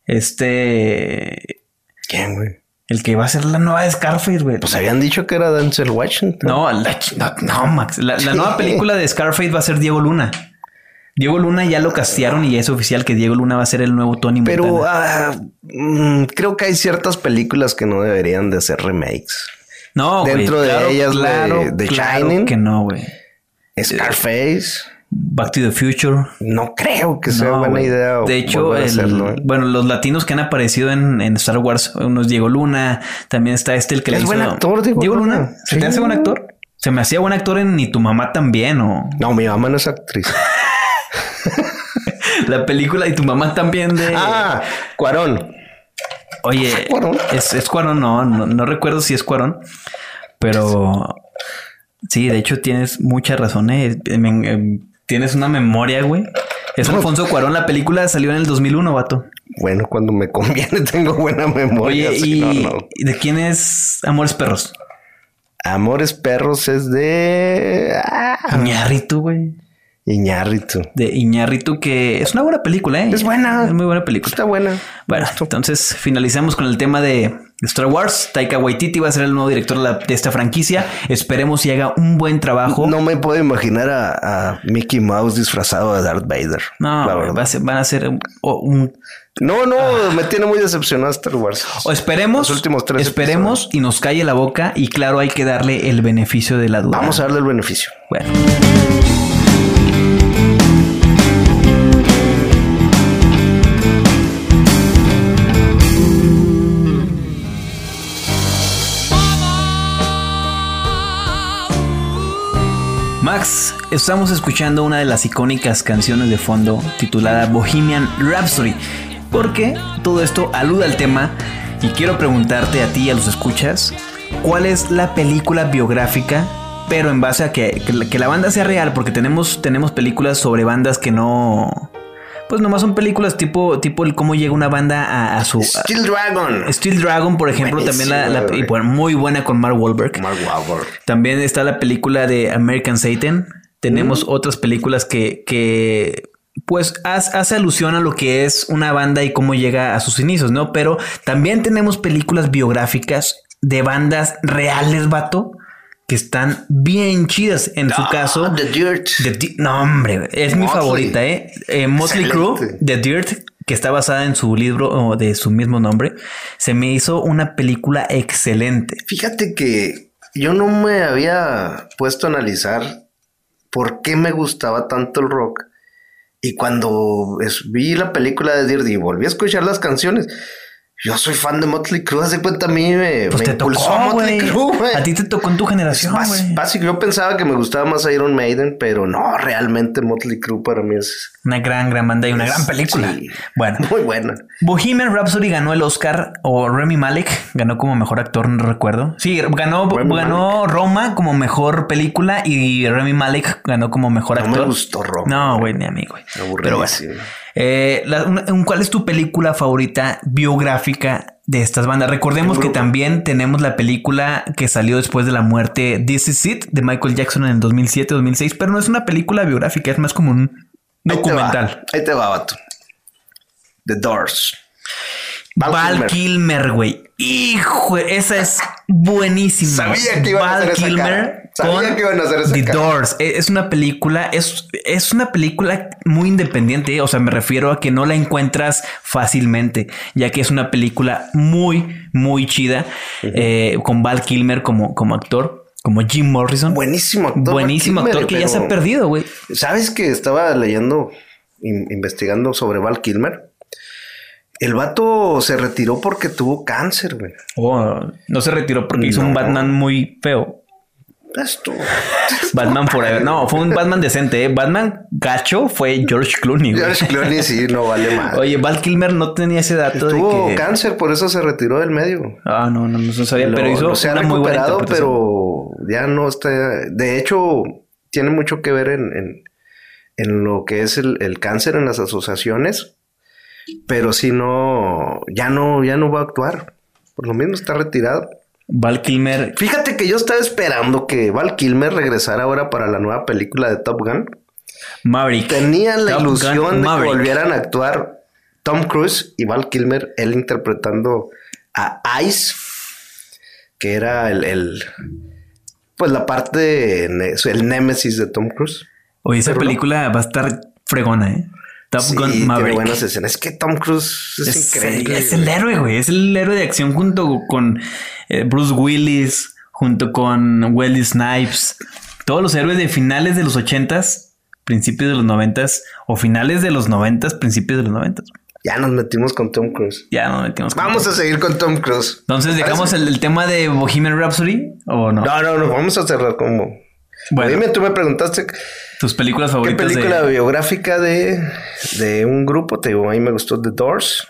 este, ¿Quién, güey? el que va a ser la nueva de Scarface, güey. Pues habían dicho que era Denzel Washington. no, la no, no, Max, la, la nueva película de Scarface va a ser Diego Luna. Diego Luna ya lo castearon y ya es oficial que Diego Luna va a ser el nuevo Tony Pero Montana. mm, creo que hay ciertas películas que no deberían de ser remakes. no, dentro de claro, ellas de- claro, de claro Shining. que no, güey. Scarface. Back to the Future. No creo que sea No, buena idea. De hecho, el- hacerlo, ¿eh? bueno, los latinos que han aparecido en, en Star Wars, uno es Diego Luna, también está este el que le Es hizo. buen actor, Diego Luna. Luna. ¿Se Sí. te hace buen actor? Se me hacía buen actor en Ni tu mamá también, o No, mi mamá no es actriz. [LAUGHS] [LAUGHS] la película y tu mamá también de. ah, Cuarón. Oye, [LAUGHS] Cuarón. es, es Cuarón, no, no, no recuerdo si es Cuarón, pero sí, de hecho tienes mucha razón. eh. Tienes una memoria, güey. Es Alfonso Cuarón. La película salió en el 2001, vato. Bueno, cuando me conviene [LAUGHS] tengo buena memoria. Oye, si ¿y no, no. y de quién es Amores Perros? Amores Perros es de ah, Iñárritu, güey. Iñárritu. De Iñárritu, que es una buena película, ¿eh? Es buena. Es muy buena película. Está buena. Bueno, entonces finalizamos con el tema de Star Wars. Taika Waititi va a ser el nuevo director de, esta franquicia. Esperemos y haga un buen trabajo. No me puedo imaginar a, a Mickey Mouse disfrazado de Darth Vader. No, la va verdad. a ser- van a ser un, No, no, me tiene muy decepcionado Star Wars. o esperemos, Los últimos tres esperemos y nos calle la boca y claro hay que darle el beneficio de la duda. Vamos a darle el beneficio. Bueno, estamos escuchando una de las icónicas canciones de fondo titulada Bohemian Rhapsody, porque todo esto alude al tema y quiero preguntarte a ti y a los escuchas, ¿cuál es la película biográfica? Pero en base a que, que la- banda sea real, porque tenemos, tenemos películas sobre bandas que no... Pues nomás son películas tipo, tipo el cómo llega una banda a, a su... a- Steel Dragon. Steel Dragon, por ejemplo, también la, y bueno, muy buena con Mark Wahlberg. Mark Wahlberg. También está la película de American Satan. Tenemos otras películas que, que pues hace alusión a lo que es una banda y cómo llega a sus inicios, ¿no? Pero también tenemos películas biográficas de bandas reales, vato, que están bien chidas. En su Ah, caso, The Dirt. The no, hombre, es mi favorita, ¿eh? Eh, Motley Crue, Excelente. The Dirt, que está basada en su libro o de su mismo nombre, se me hizo una película excelente. Fíjate que yo no me había puesto a analizar por qué me gustaba tanto el rock. Y cuando vi la película de Dirt y volví a escuchar las canciones, yo soy fan de Motley Crue. Hace cuenta a mí me, Pues me te impulsó tocó, Motley. Crue, güey. A ti te tocó en tu generación, güey. Básico, yo pensaba que me gustaba más Iron Maiden, pero no, realmente Motley Crue para mí es Una gran, gran banda y una gran película. Sí. Bueno, [LAUGHS] muy buena. Bohemian Rhapsody ganó el Oscar o Remy Malek ganó como mejor actor, no recuerdo. Sí, ganó, ganó Roma como mejor película y Remy Malek ganó como mejor No me actor. gustó Roma, No, güey. güey, ni a mí, güey. Pero bueno. Eh, la- una- un- ¿Cuál es tu película favorita biográfica de estas bandas? Recordemos que también tenemos la película que salió después de la muerte This Is It de Michael Jackson en el 2007-2006, pero no es una película biográfica, es más como un Ahí te va, documental. Ahí te va, vato. The Doors. Val Val. Kilmer, güey. Hijo, esa es buenísima. Sabía que iban a Val hacer esa Kilmer cara. Sabía con que iban a hacer esa The cara. Doors. E- Es una película, es, es una película muy independiente. O sea, me refiero a que no la encuentras fácilmente, ya que es una película muy, muy chida eh, con Val Kilmer como, como actor, como Jim Morrison. Buenísimo actor. Buenísimo actor Kilmer, que ya se ha perdido, güey. ¿Sabes que estaba leyendo, in- investigando sobre Val Kilmer? El vato se retiró porque tuvo cáncer, güey. Oh, no se retiró porque hizo un No. Batman muy feo. Esto. Batman Forever. No, fue un Batman decente. ¿eh? Batman gacho fue George Clooney. güey. George Clooney sí, no vale más. Oye, Val Kilmer no tenía ese dato tuvo de que... cáncer, por eso se retiró del medio. Ah, no, no, no se sabía, Lo- pero hizo lo se ha recuperado, pero ya no está. De hecho, tiene mucho que ver en, en, en lo que es el, el cáncer en las asociaciones. Pero si no, ya no, ya no va a actuar. Por lo mismo está retirado. Val Kilmer... Fíjate que yo estaba esperando que Val Kilmer regresara ahora para la nueva película de Top Gun. Maverick. Tenía la Top Gun ilusión de que volvieran a actuar Tom Cruise y Val Kilmer, él interpretando a Ice, que era el, el- pues la parte, el némesis de Tom Cruise. Oye, esa Pero no. película va a estar fregona, ¿eh? Top Sí, Gun tiene Maverick. buenas escenas. Es que Tom Cruise es, Es, increíble. es el héroe, güey. Es el héroe de acción junto con eh, Bruce Willis, junto con Wesley Snipes. Todos los héroes de finales de los ochentas, principios de los noventas, o finales de los noventas, principios de los noventas. Ya nos metimos con Tom Cruise. Ya no metimos con Vamos a seguir con Tom Cruise. Entonces, ¿Te ¿dejamos el, el tema de Bohemian Rhapsody o no? No, no, no, vamos a cerrar como... Bueno. Dime, tú me preguntaste Tus películas qué favoritas película de biográfica de, de un grupo. Te digo, a mí me gustó The Doors.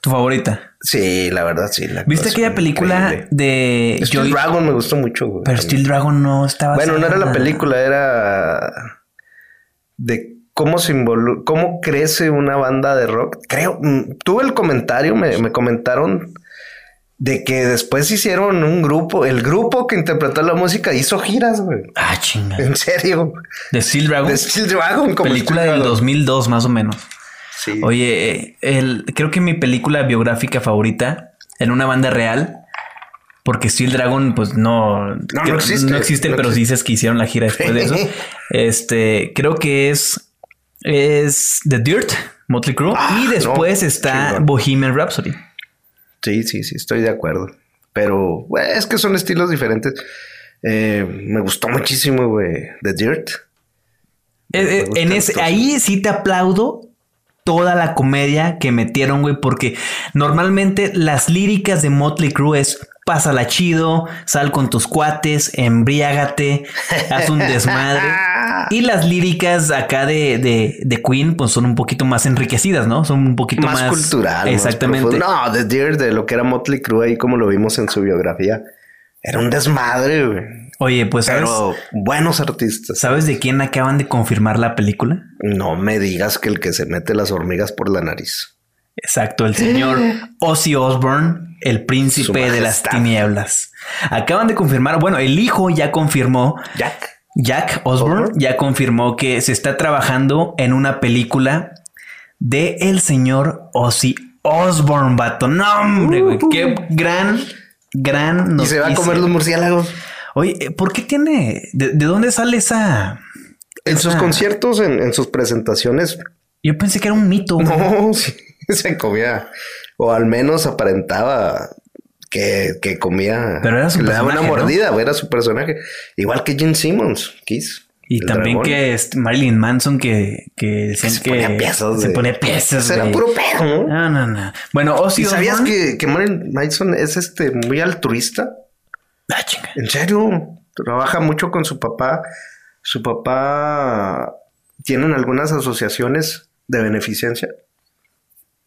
tu favorita. Sí, la verdad, sí. la ¿Viste aquella película increíble. de Steel Joy- Dragon me gustó mucho, güey. Pero Steel Dragon no estaba Bueno, no era la película, era de cómo se involu- cómo crece una banda de rock. Creo, mm, tuve el comentario, me, me comentaron de que después hicieron un grupo, el grupo que interpretó la música hizo giras, güey. Ah, chinga. En serio. De Steel Dragon. De Steel Dragon, como película Steel del Dragon. 2002 más o menos. Sí. Oye, eh, el, creo que mi película biográfica favorita en una banda real, porque Steel Dragon, pues no, no que- existe. no existe, No pero existe. dices que hicieron la gira después de eso. [LAUGHS] este, creo que es, es The Dirt, Motley Crue, Ah, y después está. Bohemian Rhapsody. Sí, sí, sí, estoy de acuerdo. Pero güey, es que son estilos diferentes. Eh, me gustó muchísimo, güey, The Dirt. Eh, eh, en ese, ahí sí te aplaudo toda la comedia que metieron, güey, porque normalmente las líricas de Motley Crue es pásala chido, sal con tus cuates, embriágate, haz un desmadre. [LAUGHS] Y las líricas acá de, de, de Queen, pues son un poquito más enriquecidas, ¿no? Son un poquito más, más, cultural. Exactamente. no, The Deer, de lo que era Motley Crue ahí, como lo vimos en su biografía, era un desmadre, güey. Oye, pues ¿sabes, Pero buenos artistas. ¿sabes de quién acaban de confirmar la película? No me digas que el que se mete las hormigas por la nariz. Exacto, el señor [LAUGHS] Ozzy Osbourne, el príncipe de las tinieblas. Acaban de confirmar, bueno, el hijo ya confirmó, Jack. Jack Osbourne ya confirmó que se está trabajando en una película de el señor Ozzy Osbourne, vato. No, hombre, güey, qué gran, gran Y se va a noticia. comer los murciélagos. Oye, eh, ¿por qué tiene, de, de dónde sale esa? En sus conciertos, en, en sus presentaciones, Yo pensé que era un mito. no, sí, [LAUGHS] se comía. O al menos aparentaba que, que comía. Pero era su que le daba una mordida, era su personaje. Igual que Gene Simmons, Kiss. Y también dragón. que este Marilyn Manson que, que decían se ponía piezas. se ponía piezas. Era puro pedo, ¿no? No, no, no. Bueno, Ozzy ¿Y sabías Osbourne- que, que Marilyn Manson es este muy altruista? Ah, chinga. En serio, trabaja mucho con su papá. Su papá tienen algunas asociaciones de beneficencia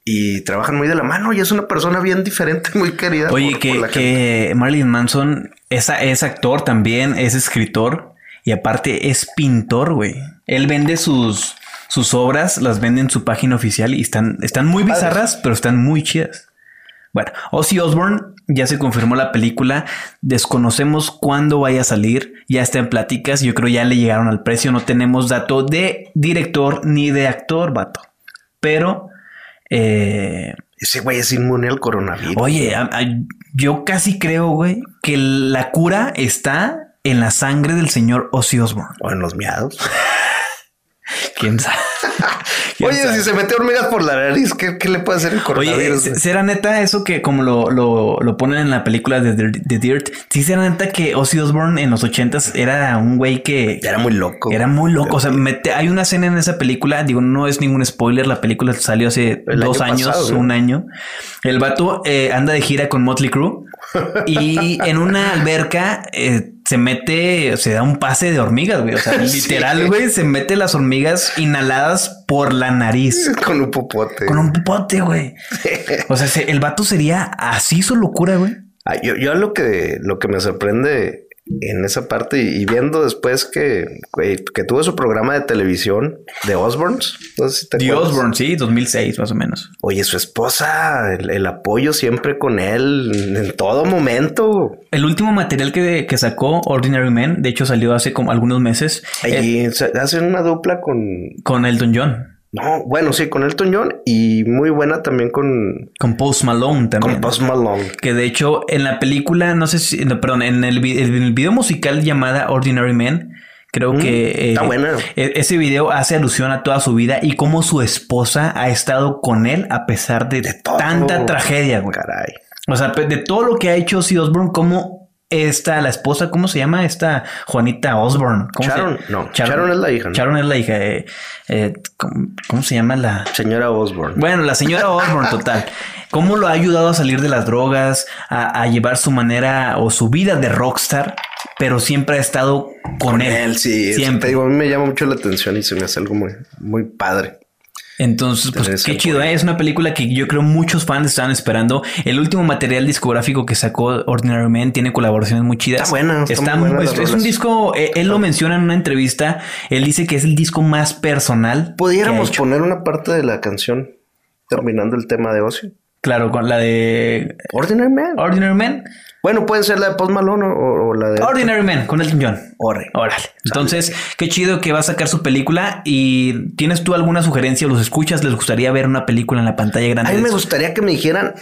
y trabajan muy de la mano y es una persona bien diferente, muy querida. Oye, por- que, por la que Marilyn Manson es, a- es actor también, es escritor y aparte es pintor, güey. Él vende sus, sus obras, las vende en su página oficial y están, están muy bizarras, pero están muy chidas. Bueno, Ozzy Osbourne ya se confirmó la película. Desconocemos cuándo vaya a salir. Ya está en pláticas. Yo creo ya le llegaron al precio. No tenemos dato de director ni de actor, vato. Pero, eh, Ese güey es inmune al coronavirus. oye, a- a- yo casi creo, güey, que la cura está en la sangre del señor Ozzy Osbourne. O en los miados. [LAUGHS] ¿Quién sabe? ¿Quién Oye, sabe? si se mete hormigas por la nariz, ¿qué, qué le puede hacer el Oye, coronavirus? ¿se- güey? ¿será neta eso que como lo, lo, lo ponen en la película de The, Dirt? Sí, será neta que Ozzy Osbourne en los ochentas era un güey que era muy loco. era muy loco. O sea, mete- hay una escena en esa película, digo, no es ningún spoiler, la película salió hace El dos año años, un año. El vato eh, anda de gira con Motley Crue [LAUGHS] y en una alberca eh, se mete, se da un pase de hormigas, güey. O sea, [LAUGHS] Sí. literal, güey, se mete las hormigas inhaladas por la nariz. [LAUGHS] Con un popote. Con un popote, güey. [LAUGHS] O sea, se- el vato sería así su locura, güey. Ah, yo, yo lo que lo que me sorprende en esa parte y, viendo después que, güey, que tuvo su programa de televisión de Osborns. No sé si te The acuerdas. Osborne, sí, 2006 más o menos. Oye, su esposa, el, el apoyo siempre con él en todo momento. El último material que, que sacó Ordinary Man, de hecho salió hace como algunos meses, eh, Allí se- hacen una dupla con. con Elton John, No, bueno, sí, con Elton John y muy buena también con, con Post Malone también. con Post Malone. Que de hecho en la película, no sé si, no, perdón, en el, en el video musical llamada Ordinary Man, creo Mm, que eh, está buena. e- ese video hace alusión a toda su vida y cómo su esposa ha estado con él a pesar de, tanta tragedia, güey. Caray. O sea, de todo lo que ha hecho Ozzy Osbourne, cómo esta, la esposa, ¿cómo se llama? Esta Juanita Osbourne. ¿Cómo se- Sharon, no, Sharon es la hija, ¿no? Sharon es la hija. eh, eh, ¿cómo, cómo se llama la...? Señora Osborne. Bueno, la señora Osbourne, total. ¿Cómo lo ha ayudado a salir de las drogas, a, a llevar su manera o su vida de rockstar, pero siempre ha estado con, él? sí. es- siempre. Digo, a mí me llama mucho la atención y se me hace algo muy, muy padre. Entonces, pues qué chido. ¿eh? es una película que yo creo muchos fans estaban esperando. El último material discográfico que sacó Ordinary Man tiene colaboraciones muy chidas. Está buena, está muy buena es, un disco, eh, él lo menciona en una entrevista, él dice que es el disco más personal. Pudiéramos poner una parte de la canción terminando el tema de ocio. Claro, con la de Ordinary Man. Ordinary Man. bueno, puede ser la de Post Malone o, o la de Ordinary Man con Elton John. Orre. Órale. Entonces, qué chido que va a sacar su película. ¿Y tienes tú alguna sugerencia? ¿Los escuchas? ¿Les gustaría ver una película en la pantalla grande? A mí me gustaría que me dijeran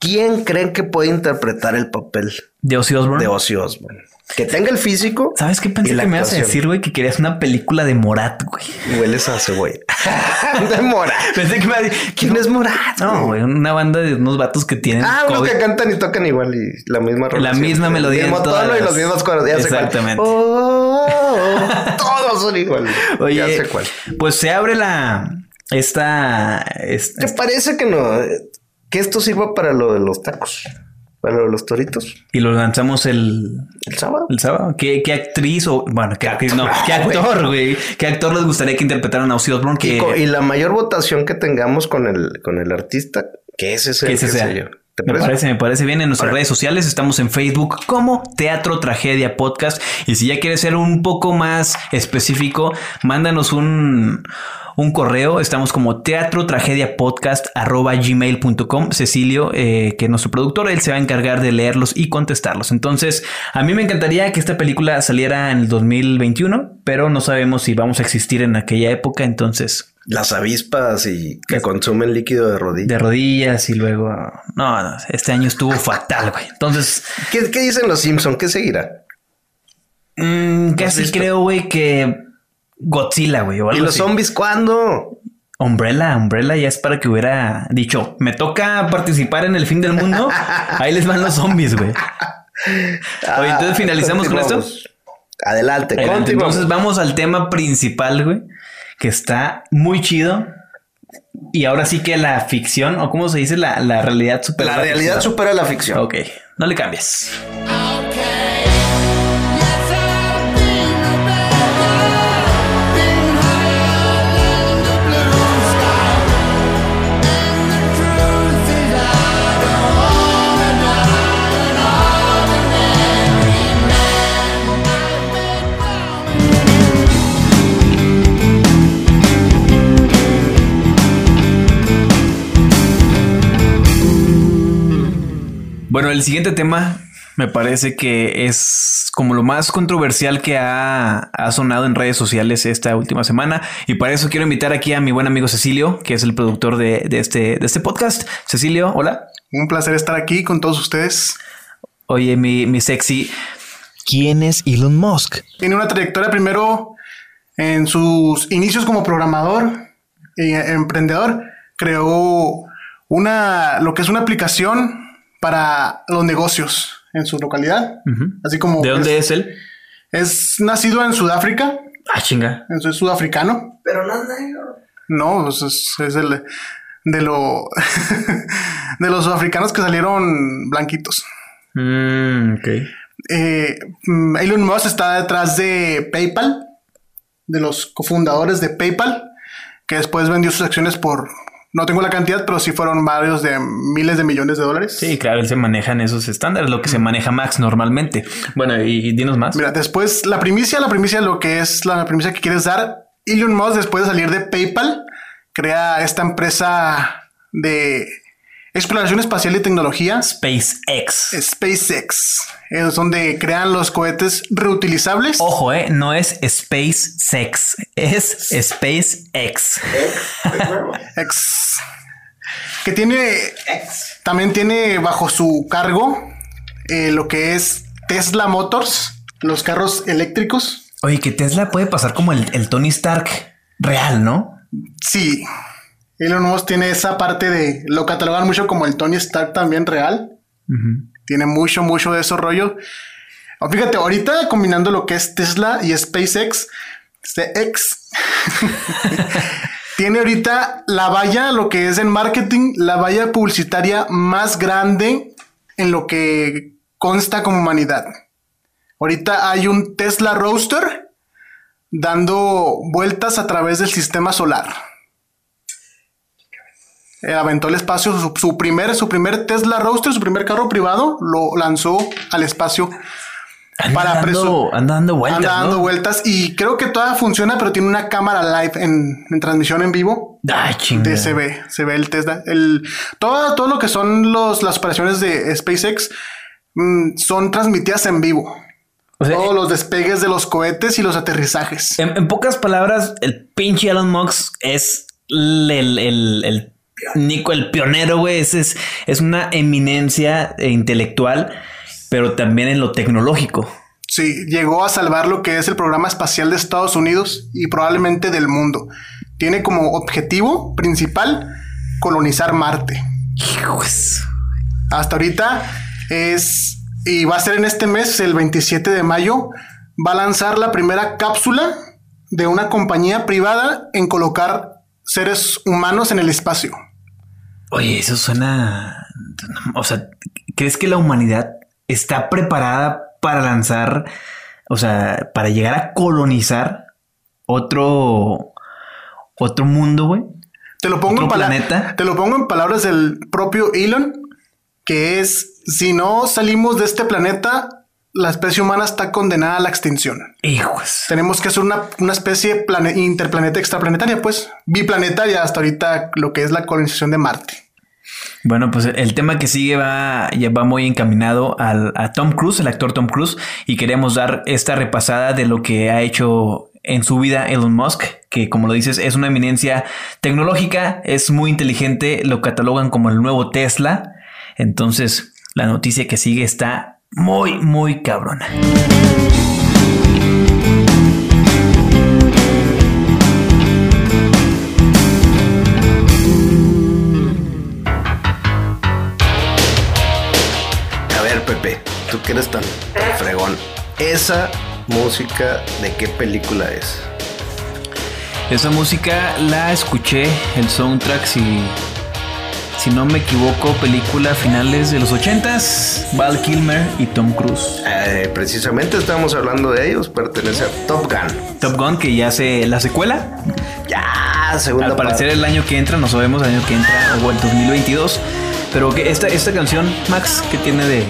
quién creen que puede interpretar el papel de Ozzy Osbourne. de Ozzy Osbourne. Que tenga el físico. ¿Sabes qué pensé que me ibas a decir, güey? Que querías una película de Morat, güey. Hueles a cebolla. [LAUGHS] [LAUGHS] de Morat. Pensé que me iba a decir, ¿Quién es Morat? No, güey, una banda de unos vatos que tienen. Ah, unos que cantan y tocan igual y la misma La misma melodía El en mismo todas tono y los mismos. Exactamente. Oh, oh, [LAUGHS] oh. todos son iguales. Oye, ya sé cuál. pues se abre la. Esta. esta- ¿Te parece que no? Que esto sirva para lo de los tacos. Bueno, los toritos. Y lo lanzamos el, El sábado. el sábado. ¿Qué, qué actriz o bueno, qué actriz no, qué actor, güey? ¿Qué actor les gustaría que interpretaran a Ozzy Osbourne? Que, Y, la mayor votación que tengamos con el, con el artista, que ese sea que ese que sea. sé yo. ¿Te Me parece? parece, me parece bien. En nuestras redes sociales estamos en Facebook como Teatro Tragedia Podcast. Y si ya quieres ser un poco más específico, mándanos un, un correo. Estamos como Teatro Tragedia Podcast arroba gmail.com. Cecilio, eh, que es nuestro productor, él se va a encargar de leerlos y contestarlos. Entonces, a mí me encantaría que esta película saliera en el 2021, pero no sabemos si vamos a existir en aquella época. Entonces, Las avispas y que consumen líquido de rodilla. de rodillas y luego... No, no, este año estuvo fatal, güey. Entonces... ¿Qué, qué dicen los Simpson? ¿Qué seguirá? Mm, casi visto? creo, güey, que Godzilla, güey. o ¿Y los así. zombies cuándo? Umbrella, Umbrella ya es para que hubiera dicho, me toca participar en el fin del mundo. [LAUGHS] Ahí les van los zombies, güey. Oye, entonces finalizamos con esto. Adelante, Adelante. Entonces vamos al tema principal, güey, que está muy chido. Y ahora sí que la ficción, o cómo se dice, la, la realidad supera. La realidad ficción. supera la ficción. Ok, no le cambies. Bueno, el siguiente tema me parece que es como lo más controversial que ha, ha sonado en redes sociales esta última semana. Y para eso quiero invitar aquí a mi buen amigo Cecilio, que es el productor de, de este, de este podcast. Cecilio, hola. Un placer estar aquí con todos ustedes. Oye, mi, mi sexy. ¿Quién es Elon Musk? Tiene una trayectoria primero en sus inicios como programador y emprendedor. Creó una, lo que es una aplicación para los negocios en su localidad. Así como ¿De dónde es, es él? es nacido en Sudáfrica, Ah, chinga. es sudafricano. Pero no es negro. No, pues es, es el, de lo [LAUGHS] de los sudafricanos que salieron blanquitos. Mm, ok. Eh, mm, Elon Musk está detrás de PayPal, de los cofundadores de PayPal, que después vendió sus acciones por, no tengo la cantidad, pero sí fueron varios de miles de millones de dólares. Sí, claro, él se maneja en esos estándares, lo que se maneja Max normalmente. Bueno, y, y dinos más. Mira, después la primicia, la primicia, lo que es la primicia que quieres dar, Elon Musk después de salir de PayPal, crea esta empresa de exploración espacial y tecnología, SpaceX. SpaceX, es donde crean los cohetes reutilizables. Ojo, eh, no es SpaceX, es SpaceX. Ex. Que tiene. También tiene bajo su cargo eh, lo que es Tesla Motors, los carros eléctricos. Oye, que Tesla puede pasar como el, el Tony Stark real, ¿no? Sí. Elon Musk tiene esa parte de. Lo catalogan mucho como el Tony Stark también real. Tiene mucho, mucho de ese rollo. Oh, Fíjate, ahorita combinando lo que es Tesla y SpaceX, SpaceX, [LAUGHS] tiene ahorita la valla, lo que es en marketing, la valla publicitaria más grande en lo que consta como humanidad. Ahorita hay un Tesla Roadster dando vueltas a través del sistema solar. Eh, aventó al espacio su, su primer, su primer Tesla Roadster, su primer carro privado, lo lanzó al espacio Anda para dando, anda dando vueltas. anda dando ¿no? vueltas y creo que todavía funciona, pero tiene una cámara live en, en transmisión en vivo. Ay, se ve, se ve el Tesla. El, todo, todo lo que son los, las operaciones de SpaceX mm, son transmitidas en vivo. O sea, Todos los despegues de los cohetes y los aterrizajes. en, en pocas palabras, el pinche Elon Musk es el, el, el, el Nico, el pionero, güey. Es, es, es una eminencia eh, intelectual, pero también en lo tecnológico. Sí, llegó a salvar lo que es el programa espacial de Estados Unidos y probablemente del mundo. Tiene como objetivo principal colonizar Marte. Hijos. Hasta ahorita es, y va a ser en este mes, el 27 de mayo, va a lanzar la primera cápsula de una compañía privada en colocar seres humanos en el espacio. Oye, eso suena. O sea, ¿crees que la humanidad está preparada para lanzar, o sea, para llegar a colonizar otro, otro mundo, güey? Te lo pongo ¿Otro en planeta? Te lo pongo en palabras del propio Elon, que es si no salimos de este planeta, la especie humana está condenada a la extinción. Hijos. Tenemos que hacer una, una especie plane- interplaneta extraplanetaria, pues biplanetaria hasta ahorita lo que es la colonización de Marte. Bueno, pues el tema que sigue va, ya va muy encaminado al, a Tom Cruise, el actor Tom Cruise, y queremos dar esta repasada de lo que ha hecho en su vida Elon Musk, que como lo dices es una eminencia tecnológica, es muy inteligente, lo catalogan como el nuevo Tesla. Entonces, la noticia que sigue está muy, muy cabrona. A ver, Pepe, tú que eres tan fregón. Esa música, ¿de qué película es? Esa música la escuché, el soundtrack, si, si no me equivoco, película finales de los 80s, Val Kilmer y Tom Cruise. Eh, precisamente estábamos hablando de ellos, pertenece a Top Gun. Top Gun, que ya se la secuela. Ya, segunda Al parecer el año que entra, no sabemos el año que entra o el 2022. Pero que esta, esta canción, Max, que tiene de,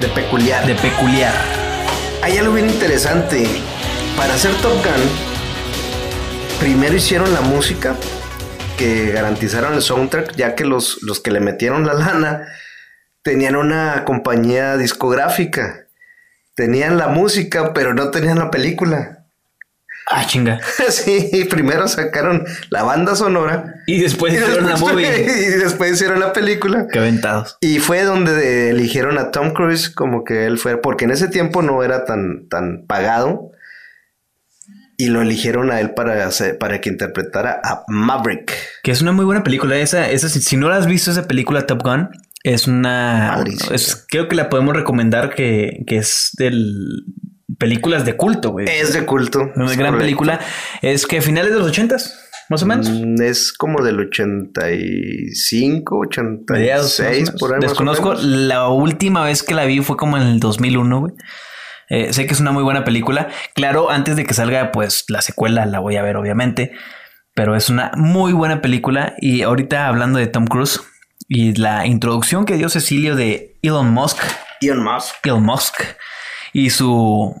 de peculiar. de peculiar. Hay algo bien interesante. Para hacer Top Gun, primero hicieron la música que garantizaron el soundtrack, ya que los, los que le metieron la lana tenían una compañía discográfica. Tenían la música, pero no tenían la película. Ah, chinga. [LAUGHS] Sí, primero sacaron la banda sonora Y después y hicieron la movie. [LAUGHS] y después hicieron la película. Qué aventados. Y fue donde eligieron a Tom Cruise como que él fue, porque en ese tiempo no era tan, tan pagado. Y lo eligieron a él para, hacer- para que interpretara a Maverick. Que es una muy buena película. Esa, esa, si, si no la has visto, esa película Top Gun, es una. Es- creo que la podemos recomendar que, que es del. Películas de culto, güey. Es de culto. Una es gran correcto. película. Es que finales de los ochentas, más o menos. Mm, Es como del 85, Mediados, más o 86, menos. por ahí. Desconozco, la última vez que la vi fue como en el 2001, güey. Eh, sé que es una muy buena película. Claro, antes de que salga, pues la secuela la voy a ver, obviamente. Pero es una muy buena película. Y ahorita hablando de Tom Cruise y la introducción que dio Cecilio de Elon Musk, Elon Musk. Elon Musk y su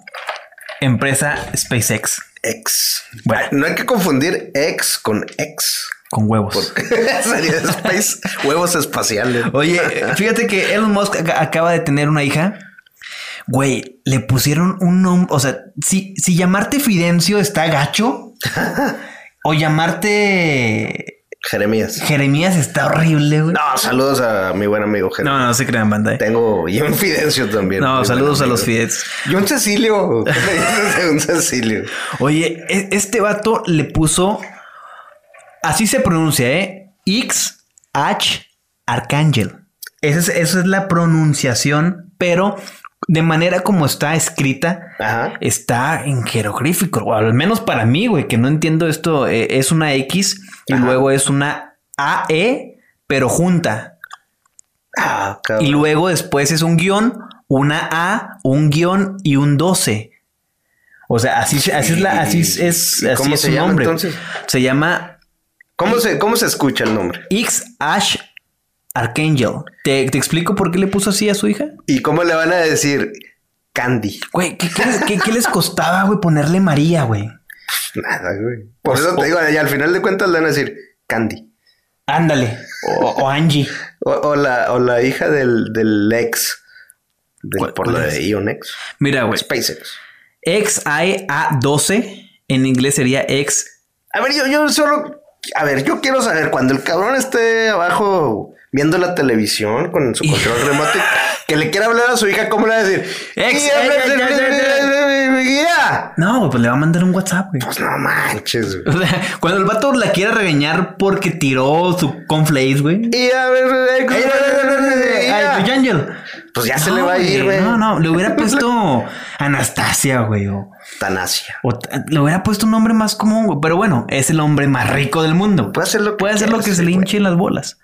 empresa SpaceX Ex. Bueno. No hay que confundir ex con ex. con huevos. [LAUGHS] Sería space, huevos espaciales. Oye, fíjate que Elon Musk ac- acaba de tener una hija. Güey, le pusieron un nombre. O sea, si, si llamarte Fidencio está gacho [LAUGHS] o llamarte Jeremías. Jeremías está horrible, güey. No, saludos a mi buen amigo No, Jeremías. no, se crean banda. eh. Tengo y un [LAUGHS] Fidencio también. No, saludos a los. Fidets. Y un Cecilio. ¿Qué le dices de un Cecilio? Oye, e- este vato le puso. Así se pronuncia, ¿eh? X H Arcángel. Esa es, esa es la pronunciación, pero de manera como está escrita, Ajá. está en jeroglífico, o al menos para mí, güey, que no entiendo esto. eh, es una X y Ajá. luego es una AE, pero junta. Ah. Y luego después es un guion, una A, un guion y un 12. O sea, así, así es la, así es, es- ¿Y así cómo es se su llama, nombre. entonces? Se llama ¿Cómo se, ¿Cómo se escucha el nombre? X Ash Archangel. ¿Te, te explico por qué le puso así a su hija? ¿Y cómo le van a decir Candy? Güey, ¿qué, qué les, qué- qué les costaba, güey, ponerle María, güey? Nada, güey. Por O- eso te digo, y al final de cuentas le van a decir Candy. Ándale. O, o Angie. O, o la, o la hija del, del ex. del- ¿Cuál- por es? de Ionex. Mira, güey. SpaceX. XIA12 en inglés sería X. A ver, yo, yo solo. A ver, yo quiero saber cuando el cabrón esté abajo viendo la televisión con su control remoto, que le quiera hablar a su hija, ¿cómo le va a decir? No, pues le va a mandar un WhatsApp, güey. Pues no manches, güey. O sea, cuando el vato la quiere regañar porque tiró su conflace, güey. Y a ver. Angel. Pues ya se No, le va a ir, güey. No, no, le hubiera puesto Anastasia, güey. O, Tanasia. o le hubiera puesto un nombre más común, güey. Pero bueno, es el hombre más rico del mundo. Puede hacer lo que Puede hacer lo quiera, que se le hinche las bolas.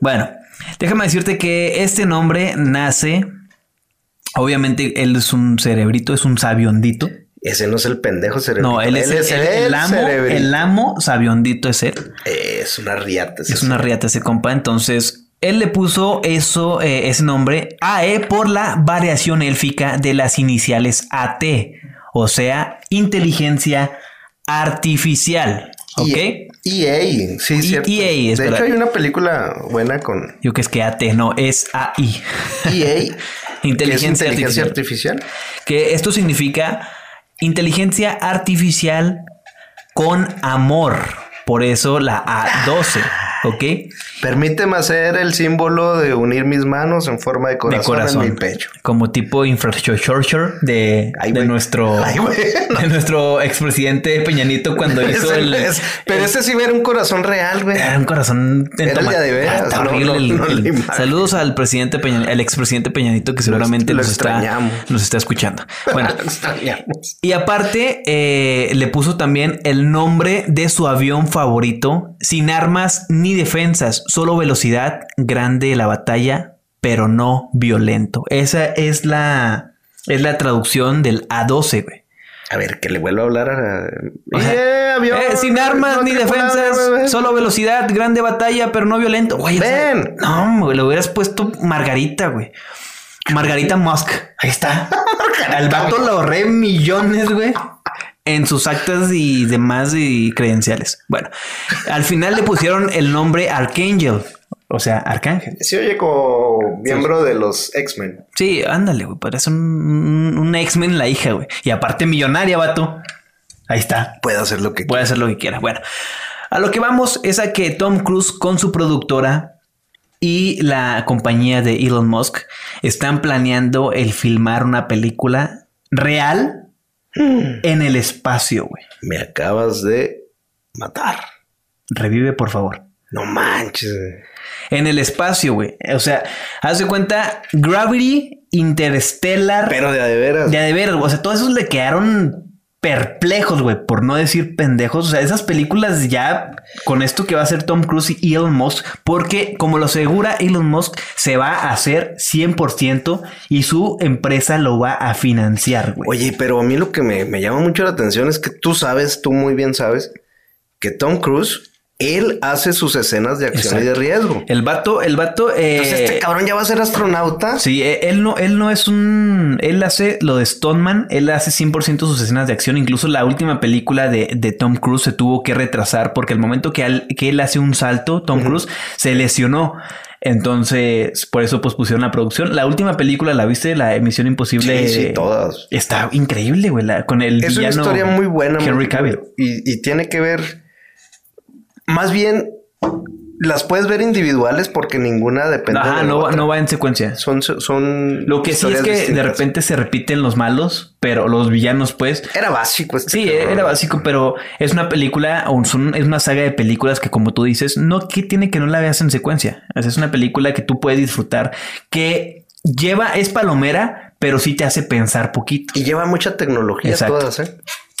Bueno, Déjame decirte que este nombre nace. Obviamente, él es un cerebrito, es un sabiondito. Ese no es el pendejo cerebrito. No, él es el, el- el amo. cerebrito. El amo sabiondito es él. Es una riata. ese Es una riata ese compa. Entonces, él le puso eso, eh, ese nombre AE por la variación élfica de las iniciales AT. O sea, inteligencia artificial. ¿Ok? E- EA, sí, E- cierto. EA, es de verdad. hecho, hay una película buena con Yo que es que AT, no, es AI. EA. [LAUGHS] Inteligencia es inteligencia artificial. artificial. Que esto significa inteligencia artificial con amor. Por eso la A12. ¿Ok? Permíteme hacer el símbolo de unir mis manos en forma de corazón, de corazón. en mi pecho. Como tipo infrastructure de, Ay, de nuestro [LAUGHS] Ay, de nuestro expresidente Peñanito cuando [LAUGHS] hizo el, pero ese sí era un corazón real, güey. era un corazón Era el de veras, Ah, no, no, el-. Saludos al presidente Peña, al expresidente Peñanito que seguramente nos está, nos está escuchando. Bueno, [LAUGHS] y aparte eh, le puso también el nombre de su avión favorito, sin armas ni defensas, solo velocidad, grande la batalla, pero no violento. Esa es la es la traducción del A12, güey. A ver, que le vuelva a hablar a... O sea, Eh, avión, eh, sin armas no ni defensas, solo velocidad, grande batalla, pero no violento. Güey, o sea, Ven. no, güey, le hubieras puesto Margarita, güey. Margarita Musk. Ahí está. [LAUGHS] Al vato lo ahorré millones, güey. En sus actas y demás y credenciales. Bueno, al final le pusieron el nombre Archangel. O sea, Arcángel. Se oye como miembro de los X-Men. Sí, ándale, güey. Parece un, un, un X-Men la hija, güey. Y aparte millonaria, vato. Ahí está. Puede hacer lo que Puede hacer lo que quiera. Bueno, a lo que vamos es a que Tom Cruise con su productora y la compañía de Elon Musk están planeando el filmar una película real en el espacio, güey. Me acabas de matar. Revive, por favor. No manches. En el espacio, güey. O sea, haz de cuenta, Gravity, Interstellar. Pero de a de veras. De a de veras, o sea, todos esos le quedaron perplejos, güey, por no decir pendejos. O sea, esas películas ya con esto que va a hacer Tom Cruise y Elon Musk, porque como lo asegura Elon Musk, se va a hacer 100% y su empresa lo va a financiar, güey. Oye, pero a mí lo que me, me llama mucho la atención es que tú sabes, tú muy bien sabes, que Tom Cruise, él hace sus escenas de acción y de riesgo. El vato, el vato, eh, Entonces este cabrón ya va a ser astronauta. Sí, eh, él no, él no es un. Él hace lo de Stoneman, él hace 100% sus escenas de acción. Incluso la última película de, de Tom Cruise se tuvo que retrasar porque el momento que, al- que él hace un salto, Tom Cruise se lesionó. Entonces, por eso pospusieron la producción. La última película, ¿la viste? La emisión imposible. Sí, sí, todas. Está increíble, güey. la- Con el Es una historia muy buena. Henry Cavill. Y, y tiene que ver, más bien, las puedes ver individuales porque ninguna depende Ajá, de no, va- no va en secuencia. Son, son Lo que sí es que de repente se repiten los malos, pero los villanos, pues, Era básico este Sí, cabrón. era básico, pero es una película, o son- es una saga de películas que, como tú dices, no que tiene que no la veas en secuencia. Es una película que tú puedes disfrutar, que lleva, es palomera, pero sí te hace pensar poquito. Y lleva mucha tecnología Exacto. todas, ¿eh?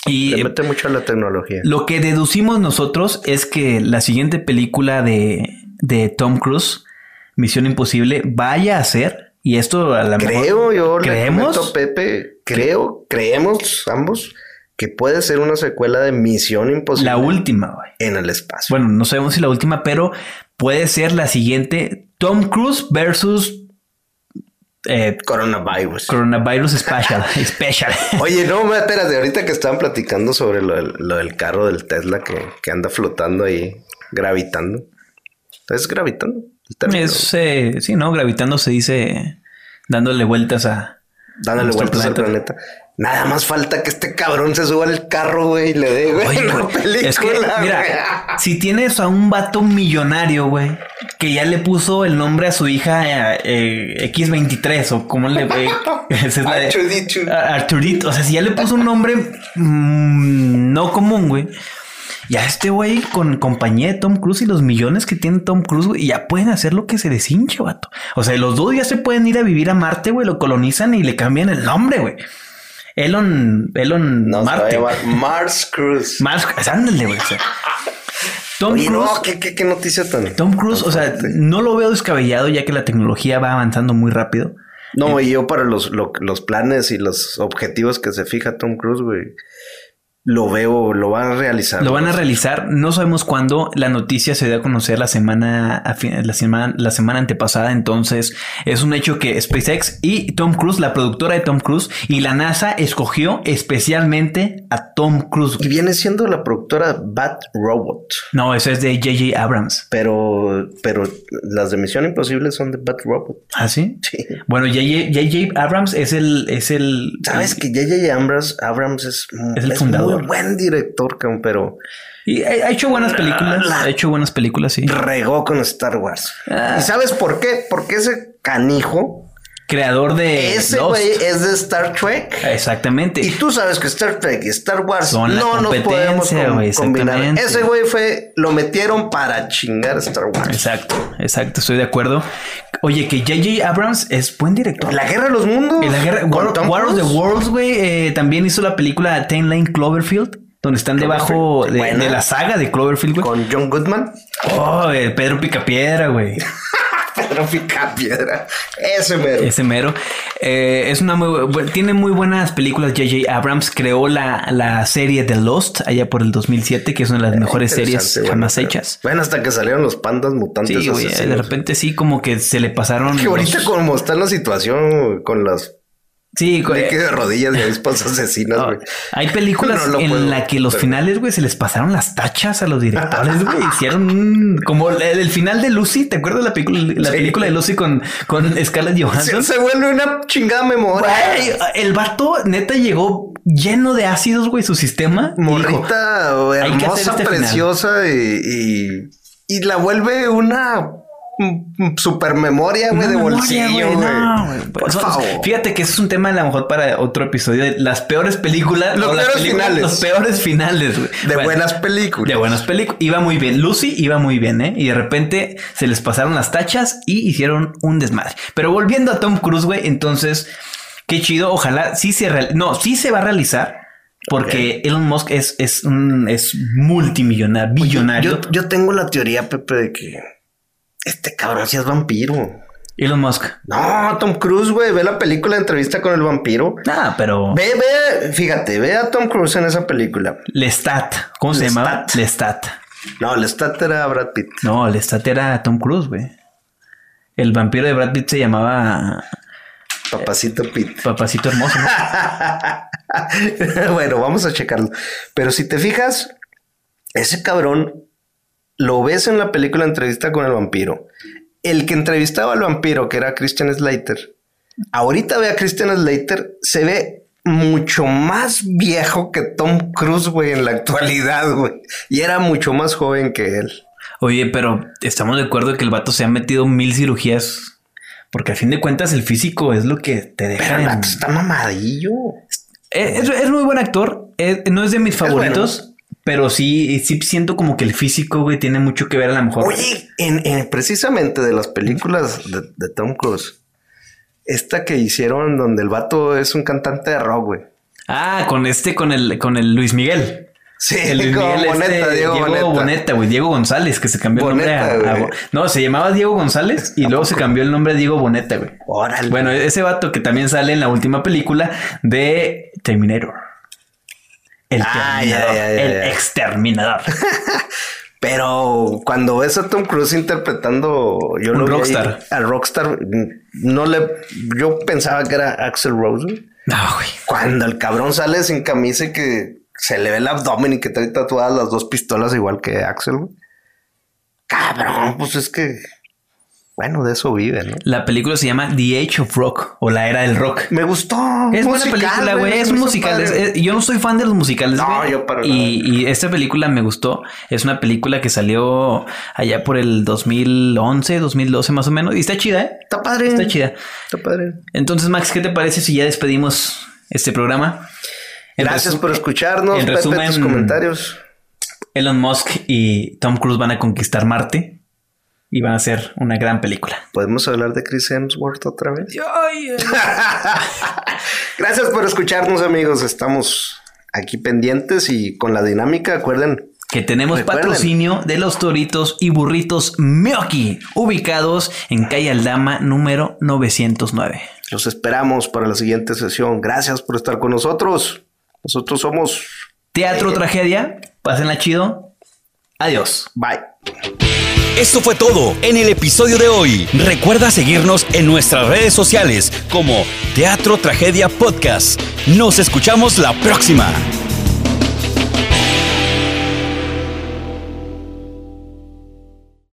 Y Le mete mucho a la tecnología. lo que deducimos nosotros es que la siguiente película de, de Tom Cruise, Misión Imposible, vaya a ser, y esto a la Creo, yo ¿Creemos? comento Pepe, creo, creemos ambos que puede ser una secuela de Misión Imposible la última, güey. en el espacio. Bueno, no sabemos si la última, pero puede ser la siguiente Tom Cruise versus eh, Coronavirus. Coronavirus Special. [LAUGHS] Special. Oye, no, me- espérate, ahorita que estaban platicando sobre lo del, lo del carro del Tesla que, que anda flotando ahí, gravitando. ¿Es gravitando? es, eh, sí, ¿no? Gravitando se dice dándole vueltas a... Dándole vueltas al planeta. Nada más falta que este cabrón se suba al carro, güey, y le dé, güey, Oye, una güey, película. es que, güey. mira, si tienes a un vato millonario, güey, que ya le puso el nombre a su hija eh, X23 o como le... eh, [LAUGHS] [LAUGHS] esa es Arturito. Arturito. O sea, si ya le puso un nombre mm, no común, güey. Ya este güey con compañía de Tom Cruise y los millones que tiene Tom Cruise, güey, ya pueden hacer lo que se les hinche, vato. O sea, los dos ya se pueden ir a vivir a Marte, güey, lo colonizan y le cambian el nombre, güey. Elon, Elon va a Marte. Mars Cruise. [LAUGHS] Más, ándale, güey. o sea. Tom Oye, Cruise. no, ¿qué, qué, qué noticia tan. Tom Cruise, o sea, no lo veo descabellado ya que la tecnología va avanzando muy rápido. No, y yo para los, lo- los planes y los objetivos que se fija Tom Cruise, güey, lo veo, lo van a realizar. Lo van a realizar, no sabemos cuándo. La noticia se dio a conocer la semana, la semana, la semana antepasada. Entonces, es un hecho que SpaceX y Tom Cruise, la productora de Tom Cruise y la NASA escogió especialmente a Tom Cruise. Y viene siendo la productora Bat Robot. No, eso es de J.J. Abrams. Pero, pero las de Misión Imposible son de Bat Robot. ¿Ah, sí? Sí. Bueno, J.J. Abrams es el, es el. Sabes que J.J. Abrams, Abrams es, Es el fundador. Muy buen director, pero Y ha, hecho buenas películas. Ha hecho buenas películas, sí. regó con Star Wars. Ah. ¿Y sabes por qué? Porque ese canijo, Creador de. ese güey es de Star Trek. Exactamente. Y tú sabes que Star Trek y Star Wars Son no nos podemos com- güey, combinar. Ese güey fue, lo metieron para chingar a Star Wars. Exacto, exacto, estoy de acuerdo. Oye, que J.J. Abrams es buen director. La guerra de los mundos. En la guerra, War, War of the. Worlds, güey, eh, también hizo la película Ten Lane Cloverfield, donde están debajo de, de la saga de Cloverfield, güey. Con John Goodman. Oh, Pedro Picapiedra, güey. [LAUGHS] Pedro Pica Piedra. Ese mero. Ese mero. Eh, es una muy tiene muy buenas películas. J.J. Abrams creó la, la serie The Lost allá por el 2007, que es una de las mejores series bueno, jamás pero- hechas. Bueno, hasta que salieron los pandas mutantes. Sí, güey, de repente sí, como que se le pasaron. Que ahorita como está la situación con las Sí, co- Nicky de rodillas y avispas asesinas, No, güey. hay películas No en puedo, la que los finales, güey, se les pasaron las tachas a los directores, güey. Hicieron como el, el final de Lucy. ¿Te acuerdas la película, la Sí. película de Lucy con, con Scarlett Se, Johansson? se vuelve una chingada memoria. Güey, el vato neta llegó lleno de ácidos, güey, su sistema. dijo, Morrita güey, "Hay que hacer hermosa, este final". preciosa y, y, y la vuelve una super memoria, güey, de memoria, bolsillo, güey, no. Por Eso- favor. Fíjate que ese es un tema a lo mejor para otro episodio de las peores películas. Los peores películas- finales. Los peores finales, güey. De Bueno, buenas películas. De buenas películas. Iba muy bien. Lucy iba muy bien, ¿eh? Y de repente se les pasaron las tachas y hicieron un desmadre. Pero volviendo a Tom Cruise, güey, entonces, qué chido. Ojalá sí se real- No, sí se va a realizar. Porque Elon Musk es, es un es multimillonario, billonario. Yo, yo tengo la teoría, Pepe, de que este cabrón sí es vampiro. Elon Musk. No, Tom Cruise, güey, ve la película de entrevista con el vampiro. Ah, pero. Ve, ve, fíjate, ve a Tom Cruise en esa película. Lestat. ¿Cómo se Lestat. llamaba? Lestat. No, el stat era Brad Pitt. No, Lestat era Tom Cruise, güey. El vampiro de Brad Pitt se llamaba Papacito Pitt. Papacito Hermoso. ¿no? [LAUGHS] bueno, vamos a checarlo. Pero si te fijas, ese cabrón lo ves en la película Entrevista con el vampiro. El que entrevistaba al vampiro, que era Christian Slater, ahorita ve a Christian Slater, se ve mucho más viejo que Tom Cruise, güey, en la actualidad, güey. Y era mucho más joven que él. Oye, pero estamos de acuerdo que el vato se ha metido mil cirugías. Porque a fin de cuentas el físico es lo que te deja. Pero el en- vato está mamadillo. Es, es- es muy buen actor. Es- no es de mis favoritos. Pero sí, sí siento como que el físico, güey, tiene mucho que ver a lo mejor. Oye, en, en- precisamente de las películas de, de Tom Cruise, esta que hicieron donde el vato es un cantante de rock, güey. Ah, con este, con el, con el Luis Miguel. Sí, El Luis como Miguel, Boneta, este, Diego, Boneta. Boneta, güey. Diego González, que se cambió el nombre a. No, se llamaba Diego González y luego se cambió el nombre a Diego Boneta, güey. Órale. Bueno, ese vato que también sale en la última película de Terminator. El Ah, Terminador. ya, ya, ya, el exterminador. [LAUGHS] Pero cuando ves a Tom Cruise interpretando, yo Un lo vi rockstar. al rockstar, no le, yo pensaba que era Axel Rose. No, güey. Cuando el cabrón sale sin camisa y que se le ve el abdomen y que trae tatuadas las dos pistolas igual que Axel. güey. Cabrón, pues es que, bueno, de eso vive, ¿no? La película se llama The Age of Rock o La Era del Rock. Me gustó. Es buena Musical, película, güey. Es un musical. padre. Es- es- yo no soy fan de los musicales. No, yo para y, y esta película me gustó. Es una película que salió allá por el 2011, 2012 más o menos. Y está chida, ¿eh? Está padre. Está chida. Está padre. Entonces, Max, ¿qué te parece si ya despedimos este programa? En Gracias por escucharnos. en resumen- tus comentarios. Elon Musk y Tom Cruise van a conquistar Marte y van a hacer una gran película. ¿Podemos hablar de Chris Hemsworth otra vez? [LAUGHS] Gracias por escucharnos, amigos. Estamos aquí pendientes y con la dinámica. Acuerden, que tenemos Recuerden. patrocinio de los Toritos y Burritos Mioki, ubicados en calle Aldama número 909. Los esperamos para la siguiente sesión. Gracias por estar con nosotros. Nosotros somos. Teatro Tragedia, pásenla chido. Adiós. Bye. Esto fue todo en el episodio de hoy. Recuerda seguirnos en nuestras redes sociales como Teatro Tragedia Podcast. Nos escuchamos la próxima.